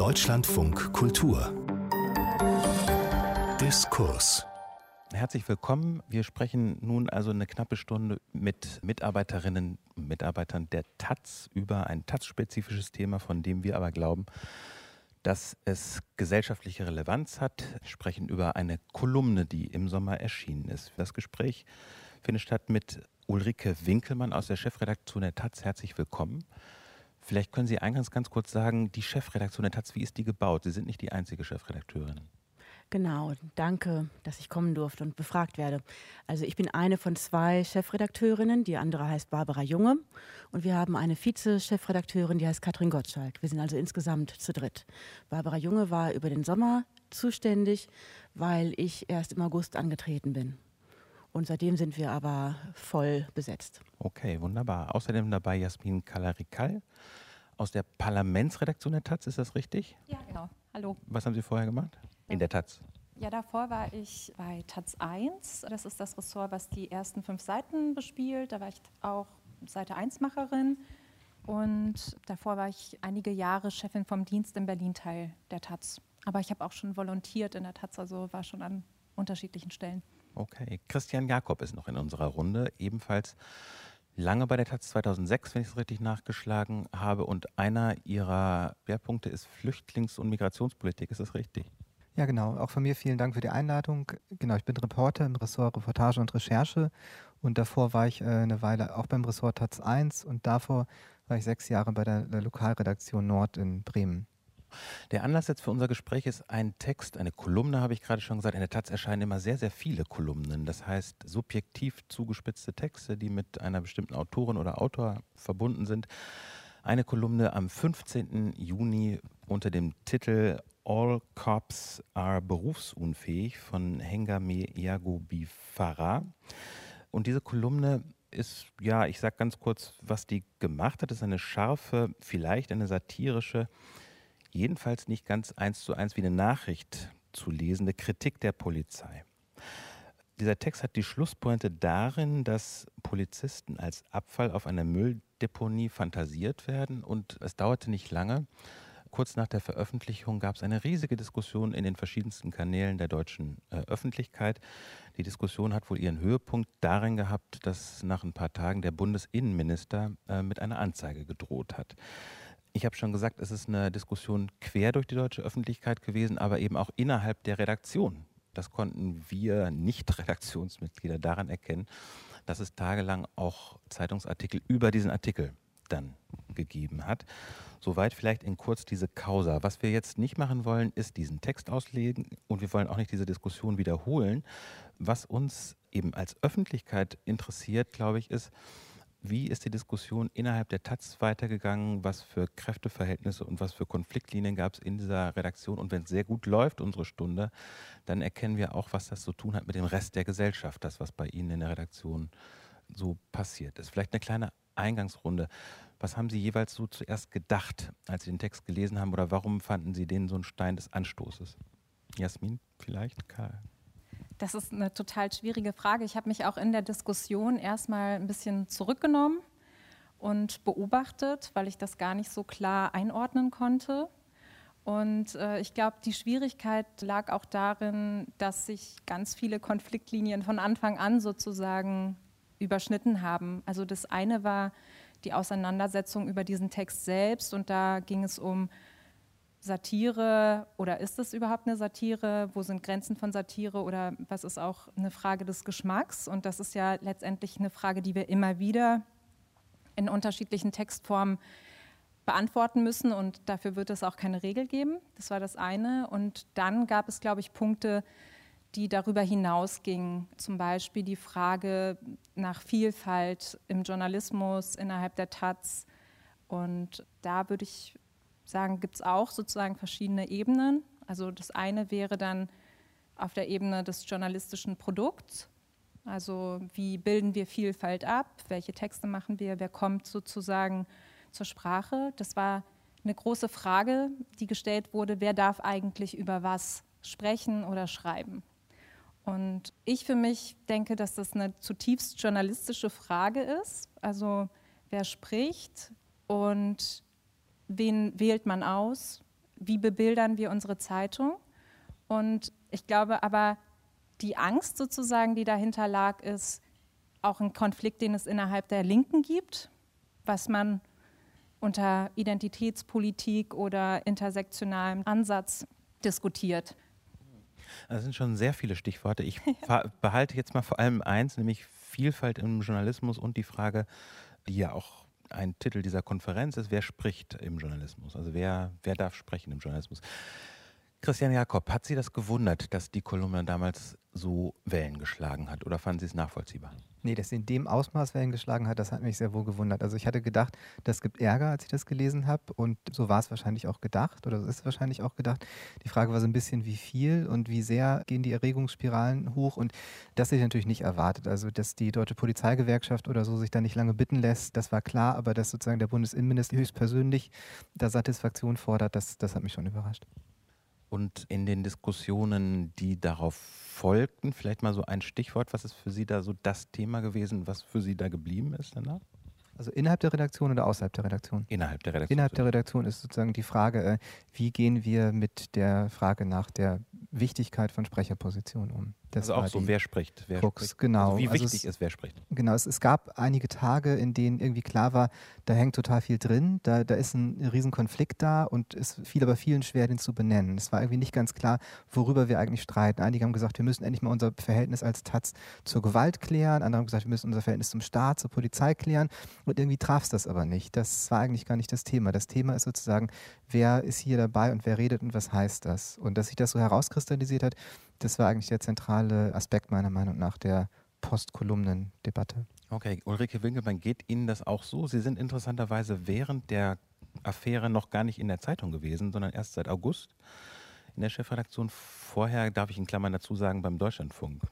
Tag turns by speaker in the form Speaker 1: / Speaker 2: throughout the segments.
Speaker 1: Deutschlandfunk Kultur Diskurs
Speaker 2: Herzlich willkommen. Wir sprechen nun also eine knappe Stunde mit Mitarbeiterinnen und Mitarbeitern der Taz über ein Taz-spezifisches Thema, von dem wir aber glauben, dass es gesellschaftliche Relevanz hat. Wir sprechen über eine Kolumne, die im Sommer erschienen ist. Das Gespräch findet statt mit Ulrike Winkelmann aus der Chefredaktion der Taz. Herzlich willkommen. Vielleicht können Sie eingangs ganz kurz sagen, die Chefredaktion der Taz, wie ist die gebaut? Sie sind nicht die einzige Chefredakteurin.
Speaker 3: Genau, danke, dass ich kommen durfte und befragt werde. Also ich bin eine von zwei Chefredakteurinnen, die andere heißt Barbara Junge und wir haben eine Vize-Chefredakteurin, die heißt Katrin Gottschalk. Wir sind also insgesamt zu dritt. Barbara Junge war über den Sommer zuständig, weil ich erst im August angetreten bin. Und seitdem sind wir aber voll besetzt.
Speaker 2: Okay, wunderbar. Außerdem dabei Jasmin Kalarikal aus der Parlamentsredaktion der Taz, ist das richtig?
Speaker 4: Ja, genau. Hallo.
Speaker 2: Was haben Sie vorher gemacht? In der Taz?
Speaker 4: Ja, davor war ich bei Taz 1. Das ist das Ressort, was die ersten fünf Seiten bespielt. Da war ich auch Seite 1-Macherin. Und davor war ich einige Jahre Chefin vom Dienst im Berlin-Teil der Taz. Aber ich habe auch schon volontiert in der Taz, also war schon an unterschiedlichen Stellen.
Speaker 2: Okay. Christian Jakob ist noch in unserer Runde, ebenfalls lange bei der Taz 2006, wenn ich es richtig nachgeschlagen habe. Und einer ihrer Schwerpunkte ist Flüchtlings- und Migrationspolitik. Ist das richtig?
Speaker 5: Ja, genau. Auch von mir vielen Dank für die Einladung. Genau, ich bin Reporter im Ressort Reportage und Recherche. Und davor war ich äh, eine Weile auch beim Ressort Taz 1 und davor war ich sechs Jahre bei der, der Lokalredaktion Nord in Bremen.
Speaker 2: Der Anlass jetzt für unser Gespräch ist ein Text, eine Kolumne, habe ich gerade schon gesagt. In der Taz erscheinen immer sehr, sehr viele Kolumnen. Das heißt, subjektiv zugespitzte Texte, die mit einer bestimmten Autorin oder Autor verbunden sind. Eine Kolumne am 15. Juni unter dem Titel All Cops are berufsunfähig von Hengame Yagobi Farah. Und diese Kolumne ist, ja, ich sage ganz kurz, was die gemacht hat. Das ist eine scharfe, vielleicht eine satirische jedenfalls nicht ganz eins zu eins wie eine Nachricht zu lesende Kritik der Polizei. Dieser Text hat die Schlusspointe darin, dass Polizisten als Abfall auf einer Mülldeponie fantasiert werden und es dauerte nicht lange. Kurz nach der Veröffentlichung gab es eine riesige Diskussion in den verschiedensten Kanälen der deutschen äh, Öffentlichkeit. Die Diskussion hat wohl ihren Höhepunkt darin gehabt, dass nach ein paar Tagen der Bundesinnenminister äh, mit einer Anzeige gedroht hat. Ich habe schon gesagt, es ist eine Diskussion quer durch die deutsche Öffentlichkeit gewesen, aber eben auch innerhalb der Redaktion. Das konnten wir Nicht-Redaktionsmitglieder daran erkennen, dass es tagelang auch Zeitungsartikel über diesen Artikel dann gegeben hat. Soweit vielleicht in kurz diese Causa. Was wir jetzt nicht machen wollen, ist diesen Text auslegen und wir wollen auch nicht diese Diskussion wiederholen. Was uns eben als Öffentlichkeit interessiert, glaube ich, ist, wie ist die Diskussion innerhalb der Taz weitergegangen? Was für Kräfteverhältnisse und was für Konfliktlinien gab es in dieser Redaktion? Und wenn es sehr gut läuft, unsere Stunde, dann erkennen wir auch, was das zu tun hat mit dem Rest der Gesellschaft, das, was bei Ihnen in der Redaktion so passiert ist. Vielleicht eine kleine Eingangsrunde. Was haben Sie jeweils so zuerst gedacht, als Sie den Text gelesen haben? Oder warum fanden Sie den so ein Stein des Anstoßes? Jasmin, vielleicht? Karl?
Speaker 4: Das ist eine total schwierige Frage. Ich habe mich auch in der Diskussion erstmal ein bisschen zurückgenommen und beobachtet, weil ich das gar nicht so klar einordnen konnte. Und äh, ich glaube, die Schwierigkeit lag auch darin, dass sich ganz viele Konfliktlinien von Anfang an sozusagen überschnitten haben. Also das eine war die Auseinandersetzung über diesen Text selbst und da ging es um Satire oder ist es überhaupt eine Satire? Wo sind Grenzen von Satire oder was ist auch eine Frage des Geschmacks? Und das ist ja letztendlich eine Frage, die wir immer wieder in unterschiedlichen Textformen beantworten müssen und dafür wird es auch keine Regel geben. Das war das eine. Und dann gab es, glaube ich, Punkte, die darüber hinausgingen. Zum Beispiel die Frage nach Vielfalt im Journalismus innerhalb der Taz. Und da würde ich sagen, gibt es auch sozusagen verschiedene Ebenen. Also das eine wäre dann auf der Ebene des journalistischen Produkts. Also wie bilden wir Vielfalt ab? Welche Texte machen wir? Wer kommt sozusagen zur Sprache? Das war eine große Frage, die gestellt wurde. Wer darf eigentlich über was sprechen oder schreiben? Und ich für mich denke, dass das eine zutiefst journalistische Frage ist. Also wer spricht und wen wählt man aus? wie bebildern wir unsere Zeitung. Und ich glaube aber, die Angst sozusagen, die dahinter lag, ist auch ein Konflikt, den es innerhalb der Linken gibt, was man unter Identitätspolitik oder intersektionalem Ansatz diskutiert.
Speaker 2: Das sind schon sehr viele Stichworte. Ich behalte jetzt mal vor allem eins, nämlich Vielfalt im Journalismus und die Frage, die ja auch ein Titel dieser Konferenz ist, wer spricht im Journalismus? Also wer, wer darf sprechen im Journalismus? Christian Jakob, hat Sie das gewundert, dass die Kolumne damals so Wellen geschlagen hat oder fanden Sie es nachvollziehbar?
Speaker 5: Nee, dass sie in dem Ausmaß Wellen geschlagen hat, das hat mich sehr wohl gewundert. Also ich hatte gedacht, das gibt Ärger, als ich das gelesen habe und so war es wahrscheinlich auch gedacht oder so ist es wahrscheinlich auch gedacht. Die Frage war so ein bisschen, wie viel und wie sehr gehen die Erregungsspiralen hoch und das hätte ich natürlich nicht erwartet. Also dass die Deutsche Polizeigewerkschaft oder so sich da nicht lange bitten lässt, das war klar, aber dass sozusagen der Bundesinnenminister höchstpersönlich da Satisfaktion fordert, das, das hat mich schon überrascht.
Speaker 2: Und in den Diskussionen, die darauf folgten, vielleicht mal so ein Stichwort, was ist für Sie da so das Thema gewesen, was für Sie da geblieben ist danach?
Speaker 5: Also innerhalb der Redaktion oder außerhalb der Redaktion?
Speaker 2: Innerhalb der Redaktion.
Speaker 5: Innerhalb der Redaktion ist sozusagen die Frage, äh, wie gehen wir mit der Frage nach der Wichtigkeit von Sprecherpositionen um?
Speaker 2: Das also auch so, wer spricht. Wer
Speaker 5: Krux,
Speaker 2: spricht.
Speaker 5: genau.
Speaker 2: Also wie
Speaker 5: also
Speaker 2: wichtig
Speaker 5: es,
Speaker 2: ist, wer spricht.
Speaker 5: Genau, es, es, gab einige Tage, in denen irgendwie klar war, da hängt total viel drin, da, da ist ein Riesenkonflikt da und es fiel aber vielen schwer, den zu benennen. Es war irgendwie nicht ganz klar, worüber wir eigentlich streiten. Einige haben gesagt, wir müssen endlich mal unser Verhältnis als Taz zur Gewalt klären, andere haben gesagt, wir müssen unser Verhältnis zum Staat, zur Polizei klären und irgendwie traf es das aber nicht. Das war eigentlich gar nicht das Thema. Das Thema ist sozusagen, wer ist hier dabei und wer redet und was heißt das? Und dass sich das so herauskristallisiert hat, das war eigentlich der zentrale Aspekt meiner Meinung nach der Postkolumnendebatte.
Speaker 2: Okay, Ulrike Winkelmann, geht Ihnen das auch so? Sie sind interessanterweise während der Affäre noch gar nicht in der Zeitung gewesen, sondern erst seit August in der Chefredaktion. Vorher, darf ich in Klammern dazu sagen, beim Deutschlandfunk.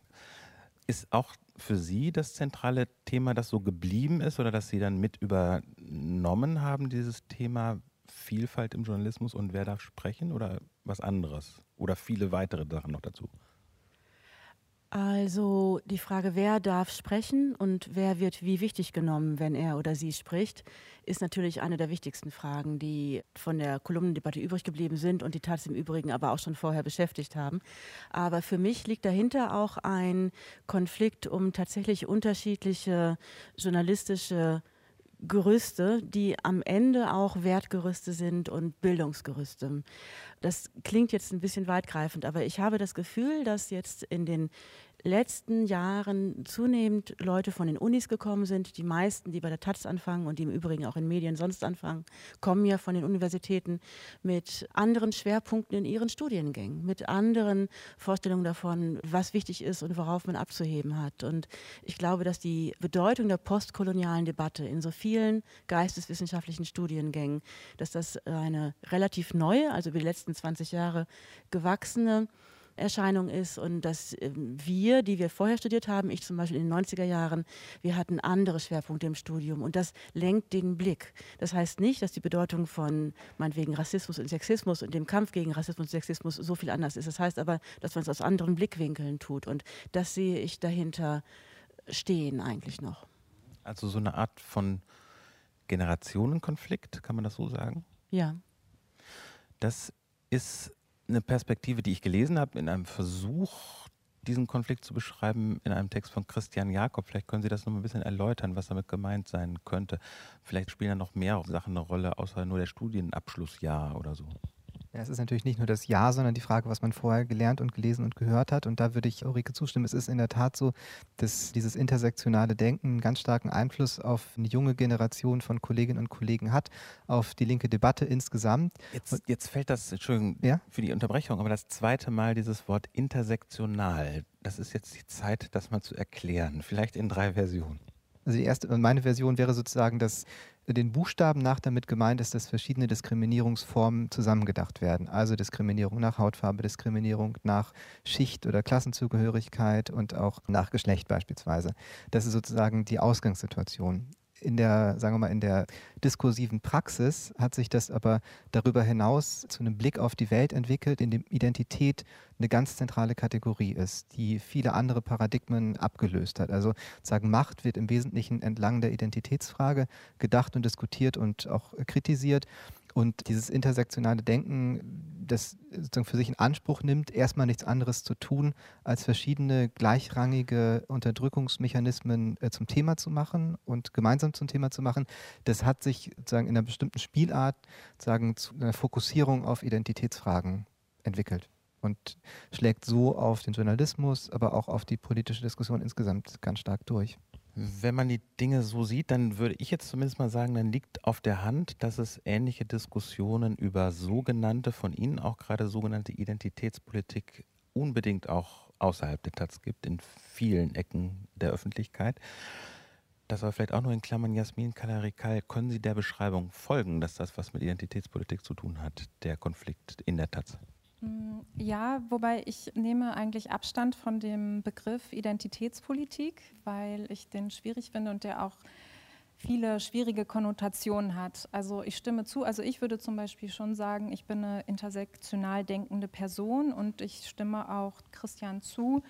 Speaker 2: Ist auch für Sie das zentrale Thema, das so geblieben ist oder das Sie dann mit übernommen haben, dieses Thema Vielfalt im Journalismus und wer darf sprechen oder was anderes? Oder viele weitere Sachen noch dazu?
Speaker 3: Also die Frage, wer darf sprechen und wer wird wie wichtig genommen, wenn er oder sie spricht, ist natürlich eine der wichtigsten Fragen, die von der Kolumnendebatte übrig geblieben sind und die Taz im Übrigen aber auch schon vorher beschäftigt haben. Aber für mich liegt dahinter auch ein Konflikt um tatsächlich unterschiedliche journalistische Gerüste, die am Ende auch Wertgerüste sind und Bildungsgerüste. Das klingt jetzt ein bisschen weitgreifend, aber ich habe das Gefühl, dass jetzt in den letzten Jahren zunehmend Leute von den Unis gekommen sind. Die meisten, die bei der Taz anfangen und die im Übrigen auch in Medien sonst anfangen, kommen ja von den Universitäten mit anderen Schwerpunkten in ihren Studiengängen, mit anderen Vorstellungen davon, was wichtig ist und worauf man abzuheben hat. Und ich glaube, dass die Bedeutung der postkolonialen Debatte in so vielen geisteswissenschaftlichen Studiengängen, dass das eine relativ neue, also über die letzten 20 Jahre gewachsene Erscheinung ist und dass ähm, wir, die wir vorher studiert haben, ich zum Beispiel in den 90er Jahren, wir hatten andere Schwerpunkte im Studium und das lenkt den Blick. Das heißt nicht, dass die Bedeutung von meinetwegen Rassismus und Sexismus und dem Kampf gegen Rassismus und Sexismus so viel anders ist. Das heißt aber, dass man es aus anderen Blickwinkeln tut und das sehe ich dahinter stehen eigentlich noch.
Speaker 2: Also so eine Art von Generationenkonflikt, kann man das so sagen?
Speaker 3: Ja.
Speaker 2: Das ist eine Perspektive, die ich gelesen habe, in einem Versuch, diesen Konflikt zu beschreiben, in einem Text von Christian Jakob. Vielleicht können Sie das noch ein bisschen erläutern, was damit gemeint sein könnte. Vielleicht spielen da noch mehr Sachen eine Rolle, außer nur der Studienabschlussjahr oder so.
Speaker 5: Ja, es ist natürlich nicht nur das Ja, sondern die Frage, was man vorher gelernt und gelesen und gehört hat. Und da würde ich Ulrike zustimmen. Es ist in der Tat so, dass dieses intersektionale Denken einen ganz starken Einfluss auf eine junge Generation von Kolleginnen und Kollegen hat, auf die linke Debatte insgesamt.
Speaker 2: Jetzt, jetzt fällt das, Entschuldigung ja? für die Unterbrechung, aber das zweite Mal dieses Wort intersektional. Das ist jetzt die Zeit, das mal zu erklären. Vielleicht in drei Versionen.
Speaker 5: Also die erste, meine Version wäre sozusagen, dass den Buchstaben nach damit gemeint ist, dass verschiedene Diskriminierungsformen zusammengedacht werden. Also Diskriminierung nach Hautfarbe, Diskriminierung nach Schicht oder Klassenzugehörigkeit und auch nach Geschlecht beispielsweise. Das ist sozusagen die Ausgangssituation in der, sagen wir mal, in der diskursiven Praxis hat sich das aber darüber hinaus zu einem Blick auf die Welt entwickelt, in dem Identität eine ganz zentrale Kategorie ist, die viele andere Paradigmen abgelöst hat. Also sagen, Macht wird im Wesentlichen entlang der Identitätsfrage gedacht und diskutiert und auch kritisiert und dieses intersektionale Denken, das sozusagen für sich in Anspruch nimmt, erstmal nichts anderes zu tun, als verschiedene gleichrangige Unterdrückungsmechanismen äh, zum Thema zu machen und gemeinsam zum Thema zu machen, das hat sich sozusagen in einer bestimmten Spielart sagen, zu einer Fokussierung auf Identitätsfragen entwickelt und schlägt so auf den Journalismus, aber auch auf die politische Diskussion insgesamt ganz stark durch.
Speaker 2: Wenn man die Dinge so sieht, dann würde ich jetzt zumindest mal sagen, dann liegt auf der Hand, dass es ähnliche Diskussionen über sogenannte, von Ihnen auch gerade sogenannte Identitätspolitik unbedingt auch außerhalb der Taz gibt, in vielen Ecken der Öffentlichkeit. Das war vielleicht auch nur in Klammern Jasmin Kalarikal. Können Sie der Beschreibung folgen, dass das was mit Identitätspolitik zu tun hat, der Konflikt in der Taz?
Speaker 4: Mm, ja, wobei ich nehme eigentlich Abstand von dem Begriff Identitätspolitik, weil ich den schwierig finde und der auch viele schwierige Konnotationen hat. Also ich stimme zu, also ich würde zum Beispiel schon sagen, ich bin eine intersektional denkende Person und ich stimme auch Christian zu,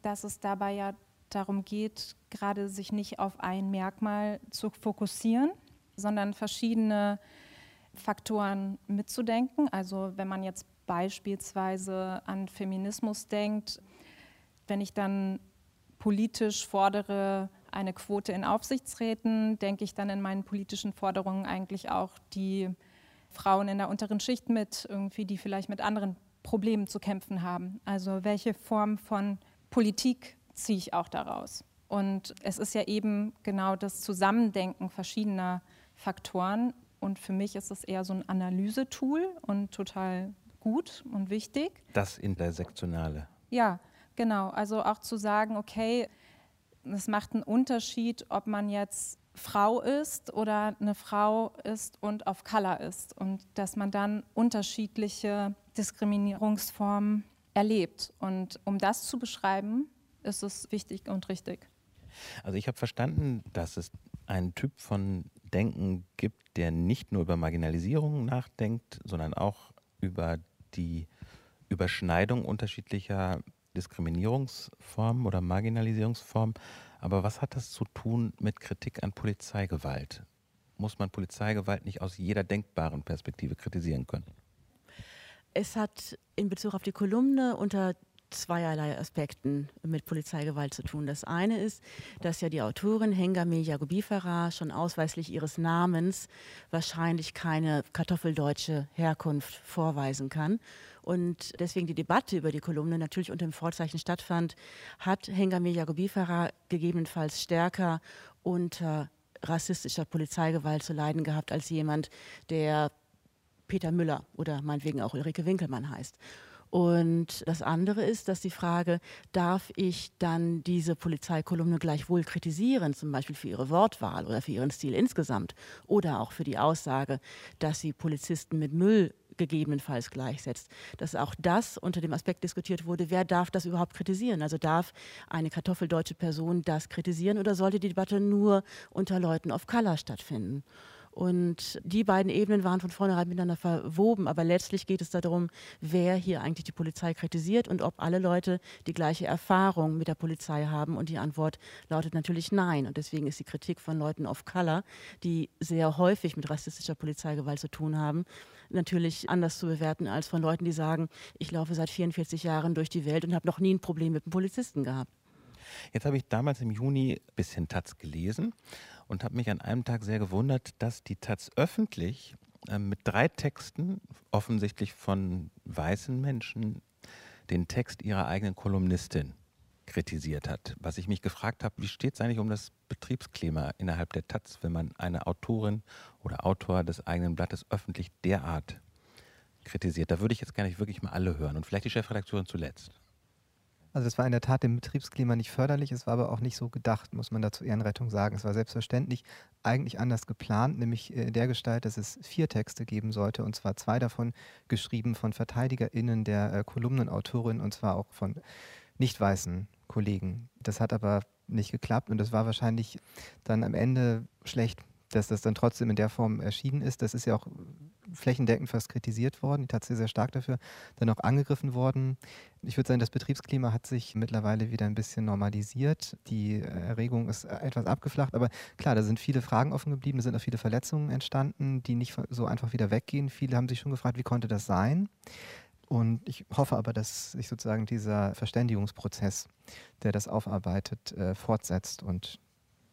Speaker 4: dass es dabei ja darum geht, gerade sich nicht auf ein Merkmal zu fokussieren, sondern verschiedene Faktoren mitzudenken. Also wenn man jetzt beispielsweise an Feminismus denkt, wenn ich dann politisch fordere eine Quote in Aufsichtsräten, denke ich dann in meinen politischen Forderungen eigentlich auch die Frauen in der unteren Schicht mit, irgendwie, die vielleicht mit anderen Problemen zu kämpfen haben. Also welche Form von Politik ziehe ich auch daraus? Und es ist ja eben genau das Zusammendenken verschiedener Faktoren. Und für mich ist es eher so ein Analysetool und total gut und wichtig.
Speaker 2: Das Intersektionale.
Speaker 4: Ja, genau. Also auch zu sagen, okay, es macht einen Unterschied, ob man jetzt Frau ist oder eine Frau ist und auf Color ist und dass man dann unterschiedliche Diskriminierungsformen erlebt. Und um das zu beschreiben, ist es wichtig und richtig.
Speaker 2: Also ich habe verstanden, dass es einen Typ von Denken gibt, der nicht nur über Marginalisierung nachdenkt, sondern auch über die Überschneidung unterschiedlicher Diskriminierungsformen oder Marginalisierungsformen. Aber was hat das zu tun mit Kritik an Polizeigewalt? Muss man Polizeigewalt nicht aus jeder denkbaren Perspektive kritisieren können?
Speaker 3: Es hat in Bezug auf die Kolumne unter zweierlei Aspekten mit Polizeigewalt zu tun. Das eine ist, dass ja die Autorin Hengame Yagubifara schon ausweislich ihres Namens wahrscheinlich keine kartoffeldeutsche Herkunft vorweisen kann. Und deswegen die Debatte über die Kolumne natürlich unter dem Vorzeichen stattfand, hat Hengame Yagubifara gegebenenfalls stärker unter rassistischer Polizeigewalt zu leiden gehabt als jemand, der Peter Müller oder meinetwegen auch Ulrike Winkelmann heißt. Und das andere ist, dass die Frage, darf ich dann diese Polizeikolumne gleichwohl kritisieren, zum Beispiel für ihre Wortwahl oder für ihren Stil insgesamt oder auch für die Aussage, dass sie Polizisten mit Müll gegebenenfalls gleichsetzt. Dass auch das unter dem Aspekt diskutiert wurde, wer darf das überhaupt kritisieren? Also darf eine kartoffeldeutsche Person das kritisieren oder sollte die Debatte nur unter Leuten of Color stattfinden? Und die beiden Ebenen waren von vornherein miteinander verwoben. Aber letztlich geht es darum, wer hier eigentlich die Polizei kritisiert und ob alle Leute die gleiche Erfahrung mit der Polizei haben. Und die Antwort lautet natürlich nein. Und deswegen ist die Kritik von Leuten of Color, die sehr häufig mit rassistischer Polizeigewalt zu tun haben, natürlich anders zu bewerten als von Leuten, die sagen, ich laufe seit 44 Jahren durch die Welt und habe noch nie ein Problem mit einem Polizisten gehabt.
Speaker 2: Jetzt habe ich damals im Juni ein bisschen Taz gelesen und habe mich an einem Tag sehr gewundert, dass die Taz öffentlich äh, mit drei Texten, offensichtlich von weißen Menschen, den Text ihrer eigenen Kolumnistin kritisiert hat. Was ich mich gefragt habe, wie steht es eigentlich um das Betriebsklima innerhalb der Taz, wenn man eine Autorin oder Autor des eigenen Blattes öffentlich derart kritisiert? Da würde ich jetzt nicht wirklich mal alle hören und vielleicht die Chefredakteurin zuletzt.
Speaker 5: Also es war in der Tat dem Betriebsklima nicht förderlich, es war aber auch nicht so gedacht, muss man dazu Ehrenrettung sagen. Es war selbstverständlich eigentlich anders geplant, nämlich in der Gestalt, dass es vier Texte geben sollte, und zwar zwei davon geschrieben von VerteidigerInnen der äh, Kolumnenautorin und zwar auch von nicht weißen Kollegen. Das hat aber nicht geklappt und das war wahrscheinlich dann am Ende schlecht, dass das dann trotzdem in der Form erschienen ist. Das ist ja auch flächendeckend fast kritisiert worden, die Taz sehr, stark dafür, dann auch angegriffen worden. Ich würde sagen, das Betriebsklima hat sich mittlerweile wieder ein bisschen normalisiert. Die Erregung ist etwas abgeflacht, aber klar, da sind viele Fragen offen geblieben, es sind auch viele Verletzungen entstanden, die nicht so einfach wieder weggehen. Viele haben sich schon gefragt, wie konnte das sein? Und ich hoffe aber, dass sich sozusagen dieser Verständigungsprozess, der das aufarbeitet, äh, fortsetzt und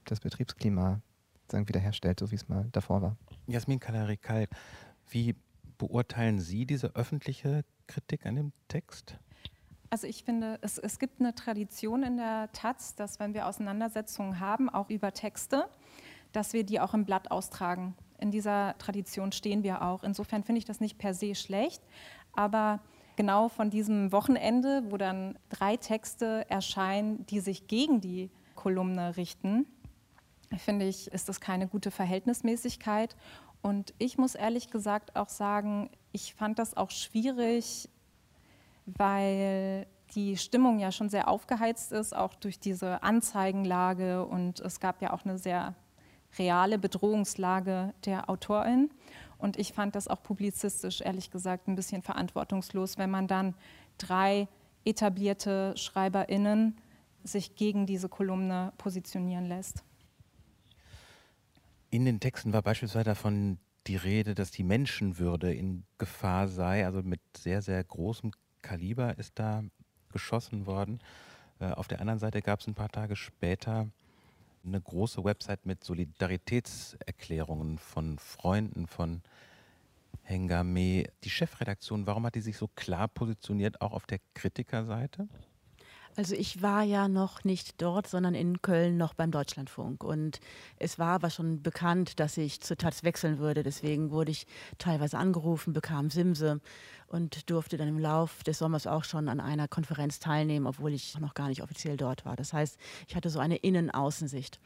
Speaker 5: das Betriebsklima wiederherstellt, so wie es mal davor war.
Speaker 2: Jasmin Kalarikal, wie beurteilen Sie diese öffentliche Kritik an dem Text?
Speaker 4: Also ich finde, es, es gibt eine Tradition in der Taz, dass wenn wir Auseinandersetzungen haben, auch über Texte, dass wir die auch im Blatt austragen. In dieser Tradition stehen wir auch. Insofern finde ich das nicht per se schlecht, aber genau von diesem Wochenende, wo dann drei Texte erscheinen, die sich gegen die Kolumne richten, finde ich, ist das keine gute Verhältnismäßigkeit. Und ich muss ehrlich gesagt auch sagen, ich fand das auch schwierig, weil die Stimmung ja schon sehr aufgeheizt ist, auch durch diese Anzeigenlage und es gab ja auch eine sehr reale Bedrohungslage der Autorin. Und ich fand das auch publizistisch, ehrlich gesagt, ein bisschen verantwortungslos, wenn man dann drei etablierte SchreiberInnen sich gegen diese Kolumne positionieren lässt.
Speaker 2: In den Texten war beispielsweise davon die Rede, dass die Menschenwürde in Gefahr sei. Also mit sehr, sehr großem Kaliber ist da geschossen worden. Äh, auf der anderen Seite gab es ein paar Tage später eine große Website mit Solidaritätserklärungen von Freunden von Hengame. Die Chefredaktion, warum hat die sich so klar positioniert, auch auf der Kritikerseite?
Speaker 3: Also ich war ja noch nicht dort, sondern in Köln noch beim Deutschlandfunk. Und es war aber schon bekannt, dass ich zur Taz wechseln würde. Deswegen wurde ich teilweise angerufen, bekam Simse und durfte dann im Lauf des Sommers auch schon an einer Konferenz teilnehmen, obwohl ich noch gar nicht offiziell dort war. Das heißt, ich hatte so eine Innen-Außensicht.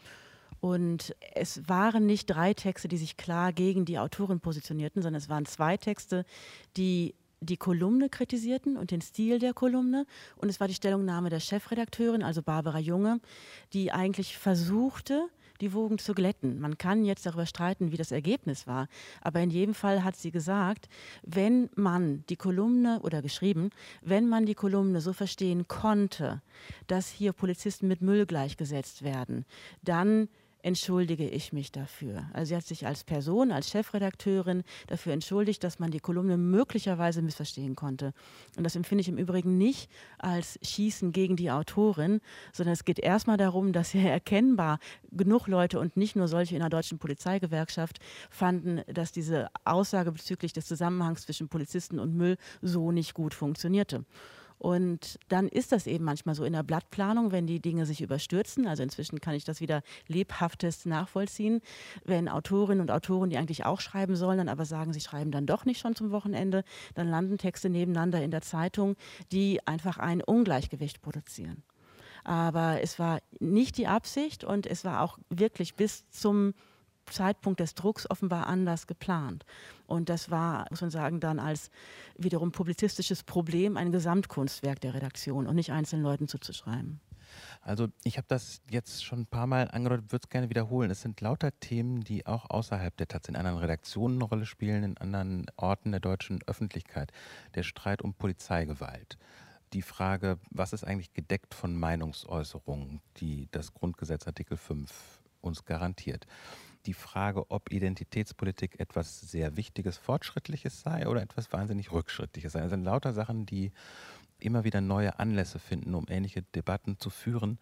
Speaker 3: Und es waren nicht drei Texte, die sich klar gegen die Autorin positionierten, sondern es waren zwei Texte, die die Kolumne kritisierten und den Stil der Kolumne. Und es war die Stellungnahme der Chefredakteurin, also Barbara Junge, die eigentlich versuchte, die Wogen zu glätten. Man kann jetzt darüber streiten, wie das Ergebnis war. Aber in jedem Fall hat sie gesagt, wenn man die Kolumne oder geschrieben, wenn man die Kolumne so verstehen konnte, dass hier Polizisten mit Müll gleichgesetzt werden, dann entschuldige ich mich dafür. Also sie hat sich als Person, als Chefredakteurin dafür entschuldigt, dass man die Kolumne möglicherweise missverstehen konnte. Und das empfinde ich im Übrigen nicht als Schießen gegen die Autorin, sondern es geht erstmal darum, dass ja erkennbar genug Leute und nicht nur solche in der deutschen Polizeigewerkschaft fanden, dass diese Aussage bezüglich des Zusammenhangs zwischen Polizisten und Müll so nicht gut funktionierte. Und dann ist das eben manchmal so in der Blattplanung, wenn die Dinge sich überstürzen. Also inzwischen kann ich das wieder lebhaftest nachvollziehen. Wenn Autorinnen und Autoren, die eigentlich auch schreiben sollen, dann aber sagen, sie schreiben dann doch nicht schon zum Wochenende, dann landen Texte nebeneinander in der Zeitung, die einfach ein Ungleichgewicht produzieren. Aber es war nicht die Absicht und es war auch wirklich bis zum Zeitpunkt des Drucks offenbar anders geplant. Und das war, muss man sagen, dann als wiederum publizistisches Problem ein Gesamtkunstwerk der Redaktion und nicht einzelnen Leuten zuzuschreiben.
Speaker 2: Also ich habe das jetzt schon ein paar Mal angedeutet, würde es gerne wiederholen. Es sind lauter Themen, die auch außerhalb der Taz in anderen Redaktionen eine Rolle spielen, in anderen Orten der deutschen Öffentlichkeit. Der Streit um Polizeigewalt. Die Frage, was ist eigentlich gedeckt von Meinungsäußerungen, die das Grundgesetz Artikel 5 uns garantiert die Frage, ob Identitätspolitik etwas sehr Wichtiges, Fortschrittliches sei oder etwas wahnsinnig Rückschrittliches sei. Das sind lauter Sachen, die immer wieder neue Anlässe finden, um ähnliche Debatten zu führen.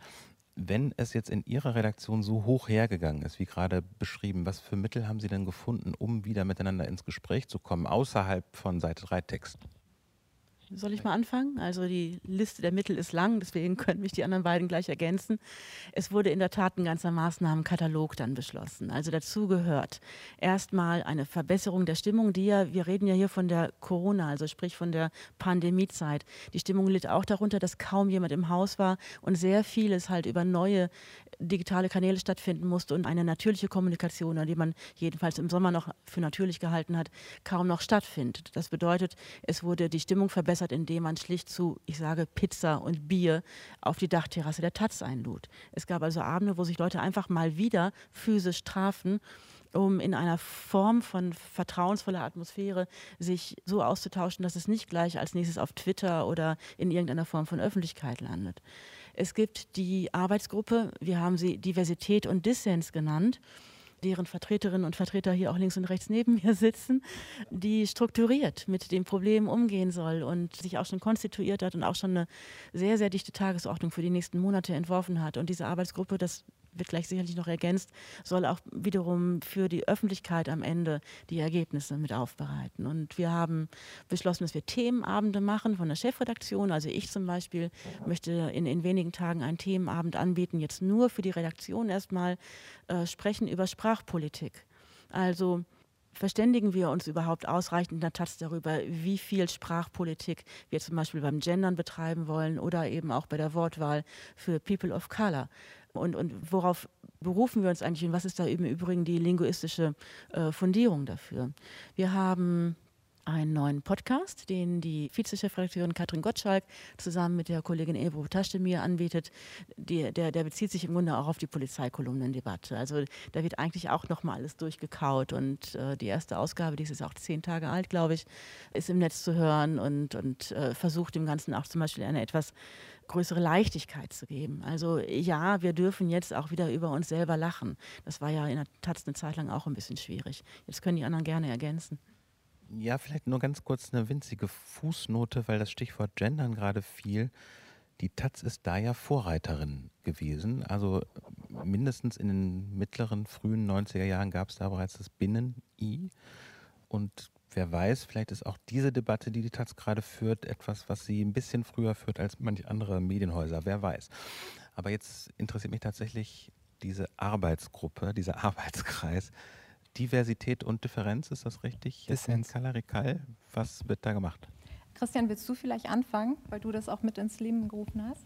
Speaker 2: Wenn es jetzt in Ihrer Redaktion so hoch hergegangen ist, wie gerade beschrieben, was für Mittel haben Sie denn gefunden, um wieder miteinander ins Gespräch zu kommen, außerhalb von Seite 3 Texten?
Speaker 3: Soll ich mal anfangen? Also die Liste der Mittel ist lang, deswegen können mich die anderen beiden gleich ergänzen. Es wurde in der Tat ein ganzer Maßnahmenkatalog dann beschlossen. Also dazu gehört erstmal eine Verbesserung der Stimmung, die ja, wir reden ja hier von der Corona, also sprich von der Pandemiezeit. Die Stimmung litt auch darunter, dass kaum jemand im Haus war und sehr vieles halt über neue digitale Kanäle stattfinden musste und eine natürliche Kommunikation, die man jedenfalls im Sommer noch für natürlich gehalten hat, kaum noch stattfindet. Das bedeutet, es wurde die Stimmung verbessert, indem man schlicht zu, ich sage, Pizza und Bier auf die Dachterrasse der Taz einlud. Es gab also Abende, wo sich Leute einfach mal wieder physisch trafen um in einer Form von vertrauensvoller Atmosphäre sich so auszutauschen, dass es nicht gleich als nächstes auf Twitter oder in irgendeiner Form von Öffentlichkeit landet. Es gibt die Arbeitsgruppe, wir haben sie Diversität und Dissens genannt deren Vertreterinnen und Vertreter hier auch links und rechts neben mir sitzen, die strukturiert mit dem Problem umgehen soll und sich auch schon konstituiert hat und auch schon eine sehr, sehr dichte Tagesordnung für die nächsten Monate entworfen hat. Und diese Arbeitsgruppe, das wird gleich sicherlich noch ergänzt, soll auch wiederum für die Öffentlichkeit am Ende die Ergebnisse mit aufbereiten. Und wir haben beschlossen, dass wir Themenabende machen von der Chefredaktion. Also ich zum Beispiel möchte in, in wenigen Tagen einen Themenabend anbieten, jetzt nur für die Redaktion erstmal äh, sprechen über Sprachpolitik. Also verständigen wir uns überhaupt ausreichend in der Taz darüber, wie viel Sprachpolitik wir zum Beispiel beim Gendern betreiben wollen oder eben auch bei der Wortwahl für People of Color und, und worauf berufen wir uns eigentlich und was ist da im Übrigen die linguistische äh, Fundierung dafür? Wir haben einen neuen Podcast, den die Vizechefredakteurin Katrin Gottschalk zusammen mit der Kollegin Ebro Taschdemir anbietet. Die, der, der bezieht sich im Grunde auch auf die Polizeikolumnendebatte. Also da wird eigentlich auch nochmal alles durchgekaut und äh, die erste Ausgabe, die ist jetzt auch zehn Tage alt, glaube ich, ist im Netz zu hören und, und äh, versucht dem Ganzen auch zum Beispiel eine etwas größere Leichtigkeit zu geben. Also ja, wir dürfen jetzt auch wieder über uns selber lachen. Das war ja in der Taz eine Zeit lang auch ein bisschen schwierig. Jetzt können die anderen gerne ergänzen.
Speaker 2: Ja, vielleicht nur ganz kurz eine winzige Fußnote, weil das Stichwort Gendern gerade fiel. Die Taz ist da ja Vorreiterin gewesen. Also mindestens in den mittleren, frühen 90er Jahren gab es da bereits das Binnen-I. Und wer weiß, vielleicht ist auch diese Debatte, die die Taz gerade führt, etwas, was sie ein bisschen früher führt als manche andere Medienhäuser. Wer weiß. Aber jetzt interessiert mich tatsächlich diese Arbeitsgruppe, dieser Arbeitskreis. Diversität und Differenz, ist das richtig?
Speaker 5: Dissens.
Speaker 2: Kalarikal, was wird da gemacht?
Speaker 4: Christian, willst du vielleicht anfangen, weil du das auch mit ins Leben gerufen hast?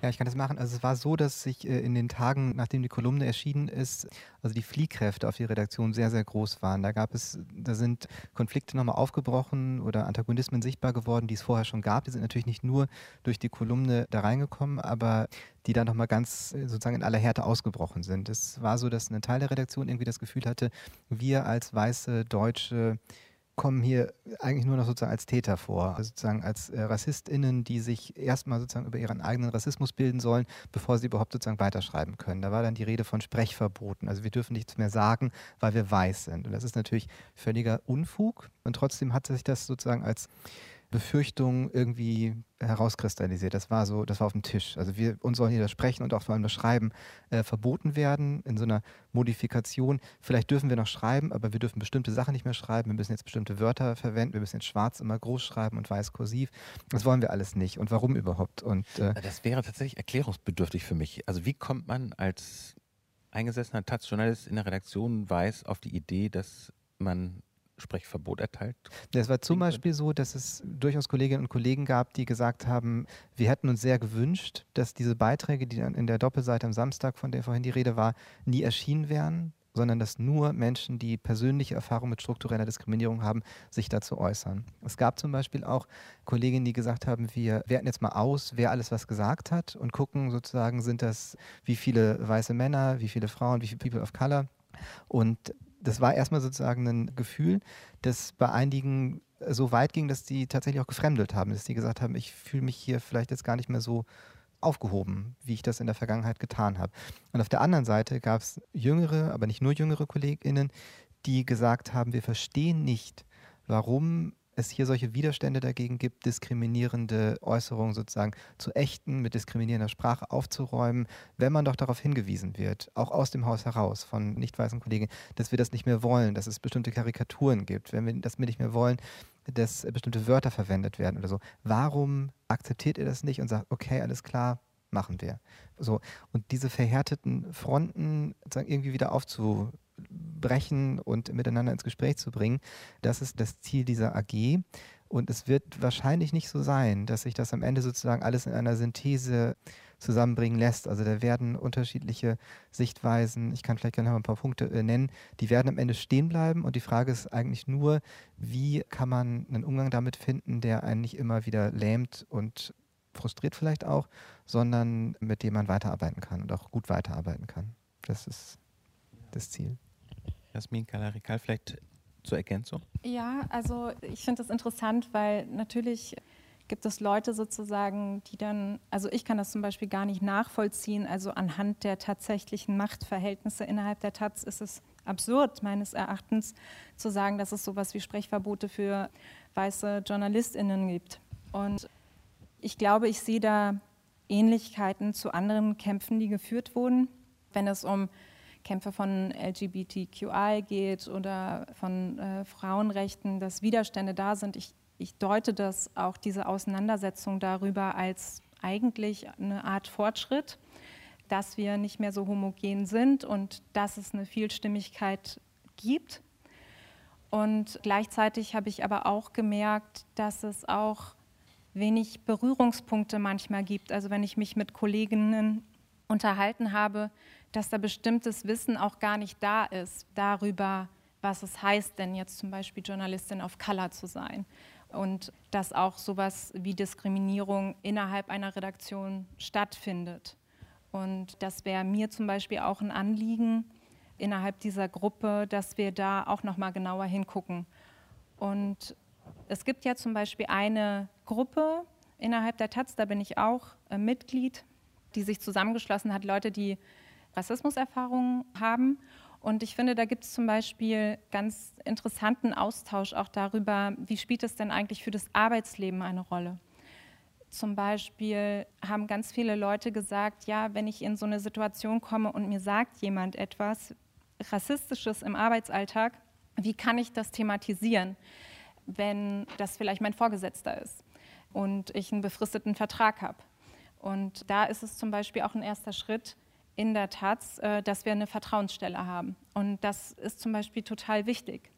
Speaker 5: Ja, ich kann das machen. Also es war so, dass sich äh, in den Tagen, nachdem die Kolumne erschienen ist, also die Fliehkräfte auf die Redaktion sehr, sehr groß waren. Da gab es, da sind Konflikte nochmal aufgebrochen oder Antagonismen sichtbar geworden, die es vorher schon gab. Die sind natürlich nicht nur durch die Kolumne da reingekommen, aber die dann nochmal ganz äh, sozusagen in aller Härte ausgebrochen sind. Es war so, dass ein Teil der Redaktion irgendwie das Gefühl hatte, wir als weiße Deutsche kommen hier eigentlich nur noch sozusagen als Täter vor, also sozusagen als äh, RassistInnen, die sich erstmal sozusagen über ihren eigenen Rassismus bilden sollen, bevor sie überhaupt sozusagen weiterschreiben können. Da war dann die Rede von Sprechverboten. Also wir dürfen nichts mehr sagen, weil wir weiß sind. Und das ist natürlich völliger Unfug. Und trotzdem hat sich das sozusagen als Befürchtung irgendwie herauskristallisiert. Das war so, das war auf dem Tisch. Also wir uns sollen hier das Sprechen und auch vor allem das Schreiben äh, verboten werden in so einer Modifikation. Vielleicht dürfen wir noch schreiben, aber wir dürfen bestimmte Sachen nicht mehr schreiben. Wir müssen jetzt bestimmte Wörter verwenden. Wir müssen jetzt schwarz immer groß schreiben und weiß kursiv. Das wollen wir alles nicht. Und warum überhaupt? Und
Speaker 2: äh das wäre tatsächlich erklärungsbedürftig für mich. Also wie kommt man als eingesessener Taz-Journalist in der Redaktion weiß auf die Idee, dass man Sprechverbot erteilt?
Speaker 5: Es war zum Beispiel so, dass es durchaus Kolleginnen und Kollegen gab, die gesagt haben, wir hätten uns sehr gewünscht, dass diese Beiträge, die dann in der Doppelseite am Samstag, von der vorhin die Rede war, nie erschienen wären, sondern dass nur Menschen, die persönliche Erfahrung mit struktureller Diskriminierung haben, sich dazu äußern. Es gab zum Beispiel auch Kolleginnen, die gesagt haben, wir werten jetzt mal aus, wer alles was gesagt hat und gucken sozusagen, sind das wie viele weiße Männer, wie viele Frauen, wie viele People of Color. Und das war erstmal sozusagen ein Gefühl, das bei einigen so weit ging, dass die tatsächlich auch gefremdelt haben, dass die gesagt haben, ich fühle mich hier vielleicht jetzt gar nicht mehr so aufgehoben, wie ich das in der Vergangenheit getan habe. Und auf der anderen Seite gab es jüngere, aber nicht nur jüngere KollegInnen, die gesagt haben, wir verstehen nicht, warum es hier solche Widerstände dagegen gibt, diskriminierende Äußerungen sozusagen zu ächten, mit diskriminierender Sprache aufzuräumen, wenn man doch darauf hingewiesen wird, auch aus dem Haus heraus von nicht weißen Kollegen, dass wir das nicht mehr wollen, dass es bestimmte Karikaturen gibt, wenn wir das nicht mehr wollen, dass bestimmte Wörter verwendet werden oder so. Warum akzeptiert ihr das nicht und sagt, okay, alles klar, machen wir. So. Und diese verhärteten Fronten irgendwie wieder aufzu brechen und miteinander ins Gespräch zu bringen. Das ist das Ziel dieser AG. Und es wird wahrscheinlich nicht so sein, dass sich das am Ende sozusagen alles in einer Synthese zusammenbringen lässt. Also da werden unterschiedliche Sichtweisen, ich kann vielleicht gerne noch ein paar Punkte äh, nennen, die werden am Ende stehen bleiben. Und die Frage ist eigentlich nur, wie kann man einen Umgang damit finden, der einen nicht immer wieder lähmt und frustriert vielleicht auch, sondern mit dem man weiterarbeiten kann und auch gut weiterarbeiten kann. Das ist das Ziel.
Speaker 2: Jasmin Kalarikal, vielleicht zur Ergänzung?
Speaker 4: Ja, also ich finde das interessant, weil natürlich gibt es Leute sozusagen, die dann, also ich kann das zum Beispiel gar nicht nachvollziehen, also anhand der tatsächlichen Machtverhältnisse innerhalb der Taz ist es absurd meines Erachtens zu sagen, dass es sowas wie Sprechverbote für weiße JournalistInnen gibt. Und ich glaube, ich sehe da Ähnlichkeiten zu anderen Kämpfen, die geführt wurden, wenn es um Kämpfe von LGBTQI geht oder von äh, Frauenrechten, dass Widerstände da sind. Ich, ich deute das auch, diese Auseinandersetzung darüber, als eigentlich eine Art Fortschritt, dass wir nicht mehr so homogen sind und dass es eine Vielstimmigkeit gibt. Und gleichzeitig habe ich aber auch gemerkt, dass es auch wenig Berührungspunkte manchmal gibt. Also wenn ich mich mit Kolleginnen unterhalten habe, dass da bestimmtes Wissen auch gar nicht da ist darüber, was es heißt, denn jetzt zum Beispiel Journalistin of Color zu sein. Und dass auch sowas wie Diskriminierung innerhalb einer Redaktion stattfindet. Und das wäre mir zum Beispiel auch ein Anliegen innerhalb dieser Gruppe, dass wir da auch noch mal genauer hingucken. Und es gibt ja zum Beispiel eine Gruppe innerhalb der Taz, da bin ich auch äh, Mitglied, die sich zusammengeschlossen hat, Leute, die Rassismuserfahrungen haben. Und ich finde, da gibt es zum Beispiel ganz interessanten Austausch auch darüber, wie spielt es denn eigentlich für das Arbeitsleben eine Rolle. Zum Beispiel haben ganz viele Leute gesagt, ja, wenn ich in so eine Situation komme und mir sagt jemand etwas Rassistisches im Arbeitsalltag, wie kann ich das thematisieren, wenn das vielleicht mein Vorgesetzter ist und ich einen befristeten Vertrag habe. Und da ist es zum Beispiel auch ein erster Schritt, in der Taz, äh, dass wir eine Vertrauensstelle haben. Und das ist zum Beispiel total wichtig.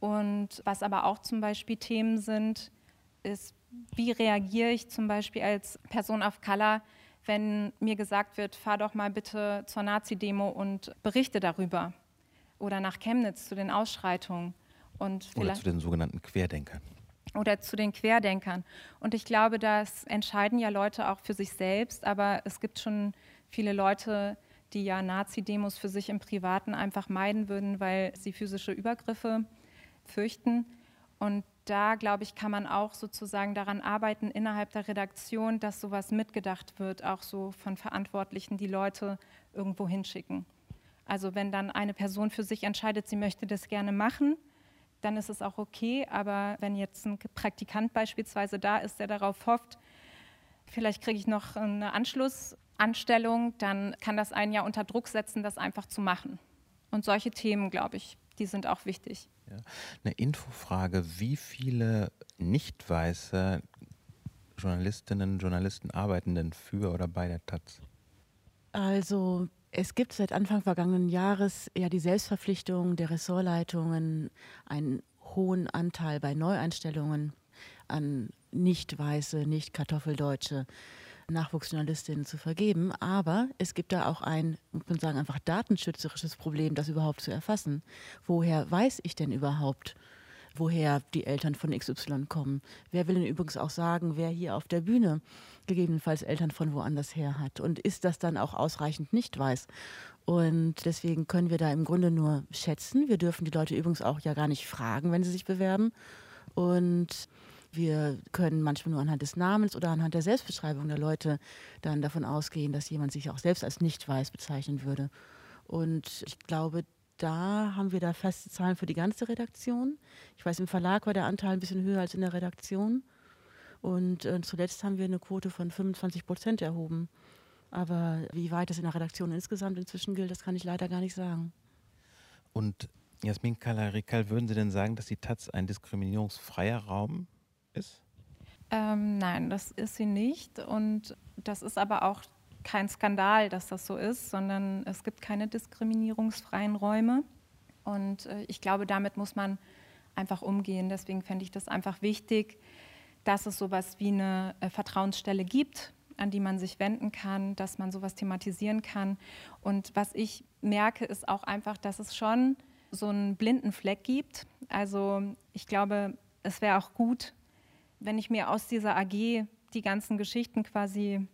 Speaker 4: Und was aber auch zum Beispiel Themen sind, ist, wie reagiere ich zum Beispiel als Person of Color, wenn mir gesagt wird, fahr doch mal bitte zur Nazi-Demo und berichte darüber. Oder nach Chemnitz zu den Ausschreitungen. Und
Speaker 2: oder zu den sogenannten Querdenkern.
Speaker 4: Oder zu den Querdenkern. Und ich glaube, das entscheiden ja Leute auch für sich selbst, aber es gibt schon viele Leute, die ja Nazi-Demos für sich im Privaten einfach meiden würden, weil sie physische Übergriffe fürchten. Und da, glaube ich, kann man auch sozusagen daran arbeiten innerhalb der Redaktion, dass sowas mitgedacht wird, auch so von Verantwortlichen, die Leute irgendwo hinschicken. Also wenn dann eine Person für sich entscheidet, sie möchte das gerne machen, dann ist es auch okay. Aber wenn jetzt ein Praktikant beispielsweise da ist, der darauf hofft, vielleicht kriege ich noch eine Anschluss, Anstellung, dann kann das einen ja unter Druck setzen, das einfach zu machen. Und solche Themen, glaube ich, die sind auch wichtig.
Speaker 2: Ja. Eine Infofrage, wie viele nicht weiße Journalistinnen und Journalisten arbeiten denn für oder bei der Taz?
Speaker 3: Also es gibt seit Anfang vergangenen Jahres ja die Selbstverpflichtung der Ressortleitungen, einen hohen Anteil bei Neueinstellungen an nicht weiße, nicht kartoffeldeutsche Nachwuchsjournalistinnen zu vergeben. Aber es gibt da auch ein, muss man sagen, einfach datenschützerisches Problem, das überhaupt zu erfassen. Woher weiß ich denn überhaupt, woher die Eltern von XY kommen? Wer will denn übrigens auch sagen, wer hier auf der Bühne gegebenenfalls Eltern von woanders her hat? Und ist das dann auch ausreichend nicht weiß? Und deswegen können wir da im Grunde nur schätzen. Wir dürfen die Leute übrigens auch ja gar nicht fragen, wenn sie sich bewerben. Und wir können manchmal nur anhand des Namens oder anhand der Selbstbeschreibung der Leute dann davon ausgehen, dass jemand sich auch selbst als nicht weiß bezeichnen würde. Und ich glaube, da haben wir da feste Zahlen für die ganze Redaktion. Ich weiß, im Verlag war der Anteil ein bisschen höher als in der Redaktion. Und äh, zuletzt haben wir eine Quote von 25 Prozent erhoben. Aber wie weit das in der Redaktion insgesamt inzwischen gilt, das kann ich leider gar nicht sagen.
Speaker 2: Und Jasmin Kalarikal, würden Sie denn sagen, dass die Taz ein diskriminierungsfreier Raum ist?
Speaker 4: Ähm, nein, das ist sie nicht. Und das ist aber auch kein Skandal, dass das so ist, sondern es gibt keine diskriminierungsfreien Räume. Und äh, ich glaube, damit muss man einfach umgehen. Deswegen fände ich das einfach wichtig, dass es sowas wie eine äh, Vertrauensstelle gibt, an die man sich wenden kann, dass man sowas thematisieren kann. Und was ich merke, ist auch einfach, dass es schon so einen blinden Fleck gibt. Also ich glaube, es wäre auch gut, wenn ich mir aus dieser AG die ganzen Geschichten quasi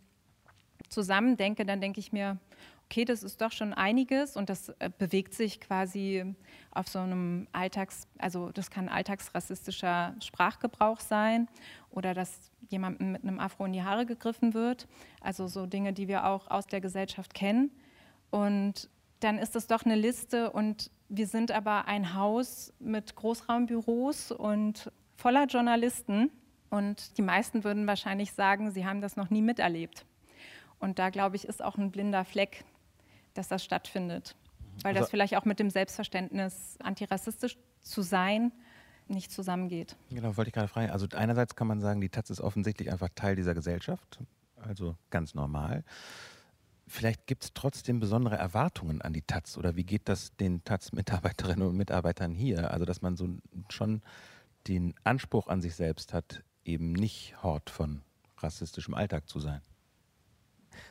Speaker 4: zusammendenke, dann denke ich mir, okay, das ist doch schon einiges und das äh, bewegt sich quasi auf so einem Alltags, also das kann alltagsrassistischer Sprachgebrauch sein oder dass jemandem mit einem Afro in die Haare gegriffen wird. Also so Dinge, die wir auch aus der Gesellschaft kennen. Und dann ist das doch eine Liste und wir sind aber ein Haus mit Großraumbüros und voller Journalisten. Und die meisten würden wahrscheinlich sagen, sie haben das noch nie miterlebt. Und da, glaube ich, ist auch ein blinder Fleck, dass das stattfindet. Weil also, das vielleicht auch mit dem Selbstverständnis, antirassistisch zu sein, nicht zusammengeht.
Speaker 2: Genau, wollte ich gerade fragen. Also einerseits kann man sagen, die Taz ist offensichtlich einfach Teil dieser Gesellschaft, also ganz normal. Vielleicht gibt es trotzdem besondere Erwartungen an die Taz oder wie geht das den Taz-Mitarbeiterinnen und Mitarbeitern hier? Also dass man so schon den Anspruch an sich selbst hat, eben nicht Hort von rassistischem Alltag zu sein.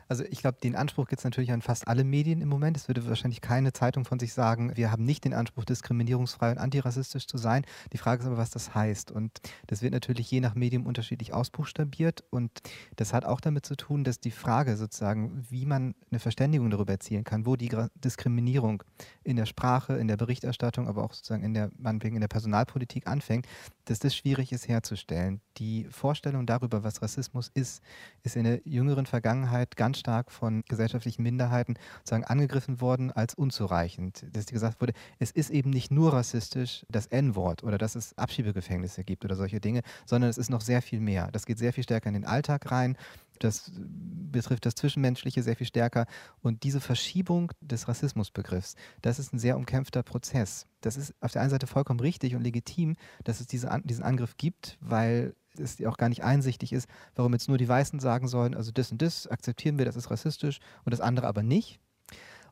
Speaker 5: Also ich glaube, den Anspruch gibt es natürlich an fast alle Medien im Moment. Es würde wahrscheinlich keine Zeitung von sich sagen, wir haben nicht den Anspruch, diskriminierungsfrei und antirassistisch zu sein. Die Frage ist aber, was das heißt. Und das wird natürlich je nach Medium unterschiedlich ausbuchstabiert. Und das hat auch damit zu tun, dass die Frage sozusagen, wie man eine Verständigung darüber erzielen kann, wo die Diskriminierung in der Sprache, in der Berichterstattung, aber auch sozusagen in der, in der Personalpolitik anfängt, dass das schwierig ist herzustellen. Die Vorstellung darüber, was Rassismus ist, ist in der jüngeren Vergangenheit ganz stark von gesellschaftlichen Minderheiten sozusagen angegriffen worden als unzureichend. Dass gesagt wurde, es ist eben nicht nur rassistisch, das N-Wort oder dass es Abschiebegefängnisse gibt oder solche Dinge, sondern es ist noch sehr viel mehr. Das geht sehr viel stärker in den Alltag rein. Das betrifft das Zwischenmenschliche sehr viel stärker. Und diese Verschiebung des Rassismusbegriffs, das ist ein sehr umkämpfter Prozess. Das ist auf der einen Seite vollkommen richtig und legitim, dass es diese, diesen Angriff gibt, weil es auch gar nicht einsichtig ist, warum jetzt nur die Weißen sagen sollen, also das und das akzeptieren wir, das ist rassistisch und das andere aber nicht.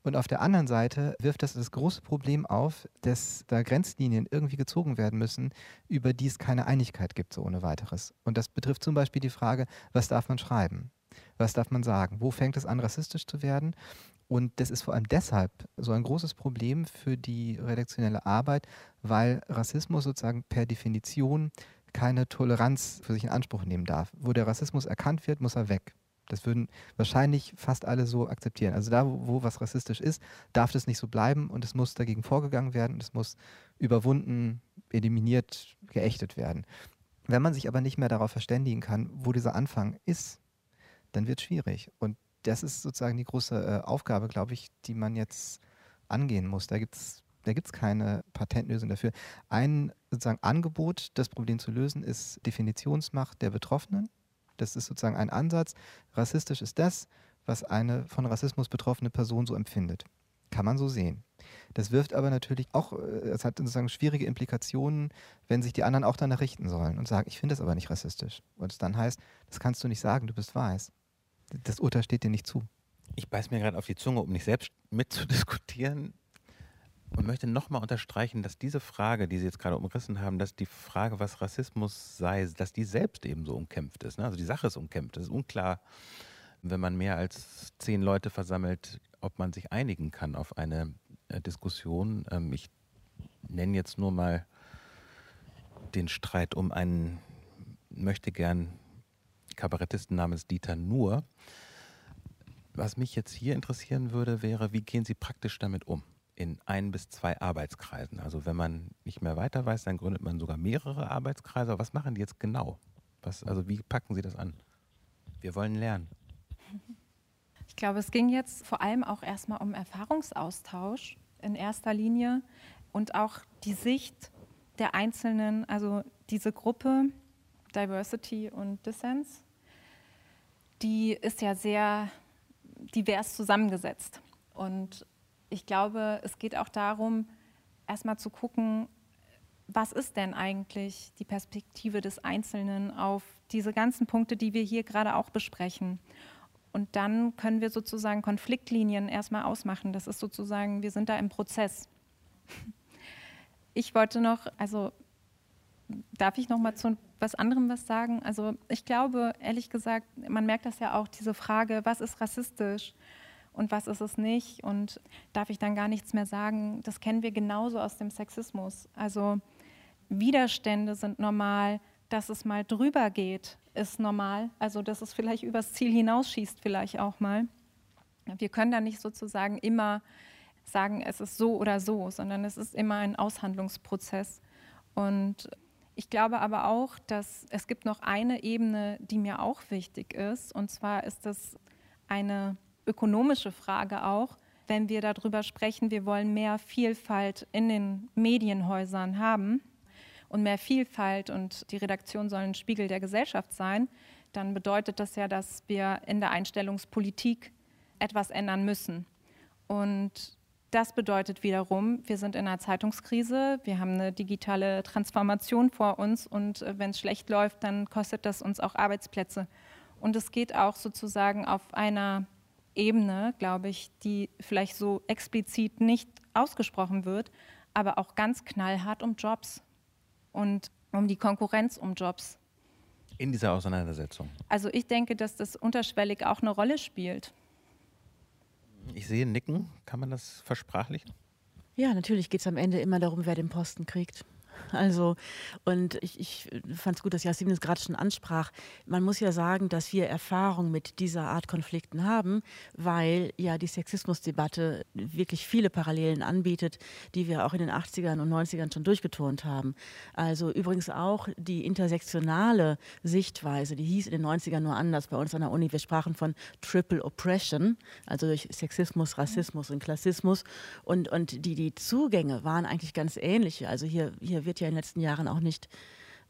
Speaker 5: Und auf der anderen Seite wirft das das große Problem auf, dass da Grenzlinien irgendwie gezogen werden müssen, über die es keine Einigkeit gibt, so ohne weiteres. Und das betrifft zum Beispiel die Frage, was darf man schreiben? Was darf man sagen? Wo fängt es an, rassistisch zu werden? Und das ist vor allem deshalb so ein großes Problem für die redaktionelle Arbeit, weil Rassismus sozusagen per Definition keine Toleranz für sich in Anspruch nehmen darf. Wo der Rassismus erkannt wird, muss er weg. Das würden wahrscheinlich fast alle so akzeptieren. Also da, wo, wo was rassistisch ist, darf das nicht so bleiben und es muss dagegen vorgegangen werden und es muss überwunden, eliminiert, geächtet werden. Wenn man sich aber nicht mehr darauf verständigen kann, wo dieser Anfang ist, dann wird es schwierig. Und das ist sozusagen die große äh, Aufgabe, glaube ich, die man jetzt angehen muss. Da gibt es da gibt's keine Patentlösung dafür. Ein sozusagen Angebot, das Problem zu lösen, ist Definitionsmacht der Betroffenen. Das ist sozusagen ein Ansatz. Rassistisch ist das, was eine von Rassismus betroffene Person so empfindet. Kann man so sehen. Das wirft aber natürlich auch, äh, es hat sozusagen schwierige Implikationen, wenn sich die anderen auch danach richten sollen und sagen, ich finde das aber nicht rassistisch. Und es dann heißt, das kannst du nicht sagen, du bist weiß. Das Urteil steht dir nicht zu.
Speaker 2: Ich beiß mir gerade auf die Zunge, um nicht selbst mitzudiskutieren und möchte nochmal unterstreichen, dass diese Frage, die Sie jetzt gerade umrissen haben, dass die Frage, was Rassismus sei, dass die selbst eben so umkämpft ist. Ne? Also die Sache ist umkämpft. Es ist unklar, wenn man mehr als zehn Leute versammelt, ob man sich einigen kann auf eine äh, Diskussion. Ähm, ich nenne jetzt nur mal den Streit um einen möchte gern Kabarettisten namens Dieter Nuhr. Was mich jetzt hier interessieren würde, wäre, wie gehen Sie praktisch damit um? In ein bis zwei Arbeitskreisen. Also wenn man nicht mehr weiter weiß, dann gründet man sogar mehrere Arbeitskreise. Was machen die jetzt genau? Was, also wie packen Sie das an? Wir wollen lernen.
Speaker 4: Ich glaube, es ging jetzt vor allem auch erstmal um Erfahrungsaustausch in erster Linie und auch die Sicht der Einzelnen, also diese Gruppe Diversity und Dissens, die ist ja sehr divers zusammengesetzt. Und ich glaube, es geht auch darum, erstmal zu gucken, was ist denn eigentlich die Perspektive des Einzelnen auf diese ganzen Punkte, die wir hier gerade auch besprechen. Und dann können wir sozusagen Konfliktlinien erstmal ausmachen. Das ist sozusagen, wir sind da im Prozess. Ich wollte noch, also darf ich noch mal zu was anderem was sagen? Also ich glaube, ehrlich gesagt, man merkt das ja auch, diese Frage, was ist rassistisch? Und was ist es nicht und darf ich dann gar nichts mehr sagen. Das kennen wir genauso aus dem Sexismus. Also Widerstände sind normal, dass es mal drüber geht, ist normal. Also dass es vielleicht übers Ziel hinausschießt vielleicht auch mal. Wir können da nicht sozusagen immer sagen, es ist so oder so, sondern es ist immer ein Aushandlungsprozess. Und ich glaube aber auch, dass es gibt noch eine Ebene, die mir auch wichtig ist. Und zwar ist das eine ökonomische Frage auch. Wenn wir darüber sprechen, wir wollen mehr Vielfalt in den Medienhäusern haben und mehr Vielfalt und die Redaktion soll ein Spiegel der Gesellschaft sein, dann bedeutet das ja, dass wir in der Einstellungspolitik etwas ändern müssen. Und das bedeutet wiederum, wir sind in einer Zeitungskrise, wir haben eine digitale Transformation vor uns und äh, wenn es schlecht läuft, dann kostet das uns auch Arbeitsplätze. Und es geht auch sozusagen auf einer Ebene, glaube ich, die vielleicht so explizit nicht ausgesprochen wird, aber auch ganz knallhart um Jobs und um die Konkurrenz um Jobs.
Speaker 2: In dieser Auseinandersetzung.
Speaker 4: Also ich denke, dass das unterschwellig auch eine Rolle spielt.
Speaker 2: Ich sehe Nicken. Kann man das versprachlichen?
Speaker 3: Ja, natürlich geht es am Ende immer darum, wer den Posten kriegt. Also, und ich, ich fand es gut, dass Jasmin es gerade schon ansprach. Man muss ja sagen, dass wir Erfahrung mit dieser Art Konflikten haben, weil ja die Sexismusdebatte wirklich viele Parallelen anbietet, die wir auch in den 80ern und 90ern schon durchgeturnt haben. Also übrigens auch die intersektionale Sichtweise, die hieß in den 90ern nur anders bei uns an der Uni. Wir sprachen von Triple Oppression, also durch Sexismus, Rassismus und Klassismus. Und, und die, die Zugänge waren eigentlich ganz ähnliche. Also hier, hier wird ja in den letzten Jahren auch nicht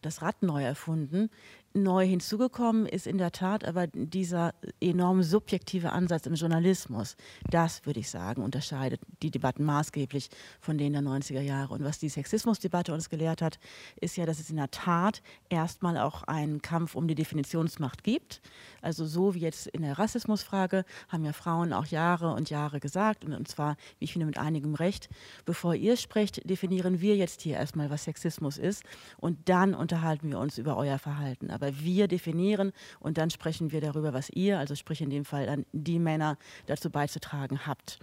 Speaker 3: das Rad neu erfunden. Neu hinzugekommen ist in der Tat aber dieser enorm subjektive Ansatz im Journalismus. Das, würde ich sagen, unterscheidet die Debatten maßgeblich von denen der 90er Jahre. Und was die Sexismusdebatte uns gelehrt hat, ist ja, dass es in der Tat erstmal auch einen Kampf um die Definitionsmacht gibt. Also so wie jetzt in der Rassismusfrage haben ja Frauen auch Jahre und Jahre gesagt, und zwar, wie ich finde, mit einigem Recht, bevor ihr sprecht, definieren wir jetzt hier erstmal, was Sexismus ist. Und dann unterhalten wir uns über euer Verhalten. Aber aber wir definieren und dann sprechen wir darüber, was ihr, also sprich in dem Fall dann die Männer, dazu beizutragen habt.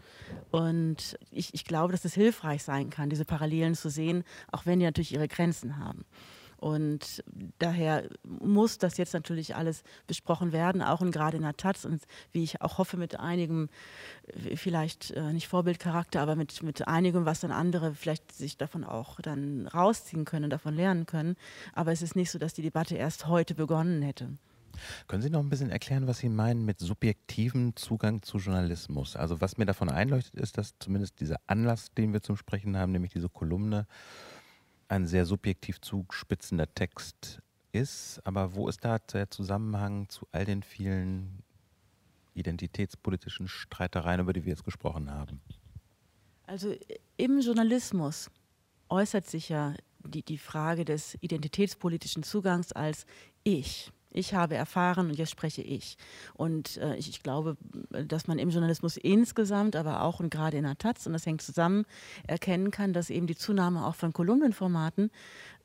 Speaker 3: Und ich, ich glaube, dass es hilfreich sein kann, diese Parallelen zu sehen, auch wenn die natürlich ihre Grenzen haben. Und daher muss das jetzt natürlich alles besprochen werden, auch und gerade in der Taz und wie ich auch hoffe, mit einigem, äh, vielleicht äh, nicht Vorbildcharakter, aber mit, mit einigem, was dann andere vielleicht sich davon auch dann rausziehen können, davon lernen können. Aber es ist nicht so, dass die Debatte erst heute begonnen hätte.
Speaker 2: Können Sie noch ein bisschen erklären, was Sie meinen mit subjektivem Zugang zu Journalismus? Also was mir davon einleuchtet, ist, dass zumindest dieser Anlass, den wir zum Sprechen haben, nämlich diese Kolumne, ein sehr subjektiv zuspitzender Text ist, aber wo ist da der Zusammenhang zu all den vielen identitätspolitischen Streitereien, über die wir jetzt gesprochen haben?
Speaker 3: Also im Journalismus äußert sich ja die, die Frage des identitätspolitischen Zugangs als ich. Ich habe erfahren und jetzt spreche ich. Und äh, ich, ich, glaube, dass man im Journalismus insgesamt, aber auch und gerade in der Taz, und das hängt zusammen, erkennen kann, dass eben die Zunahme auch von Kolumnenformaten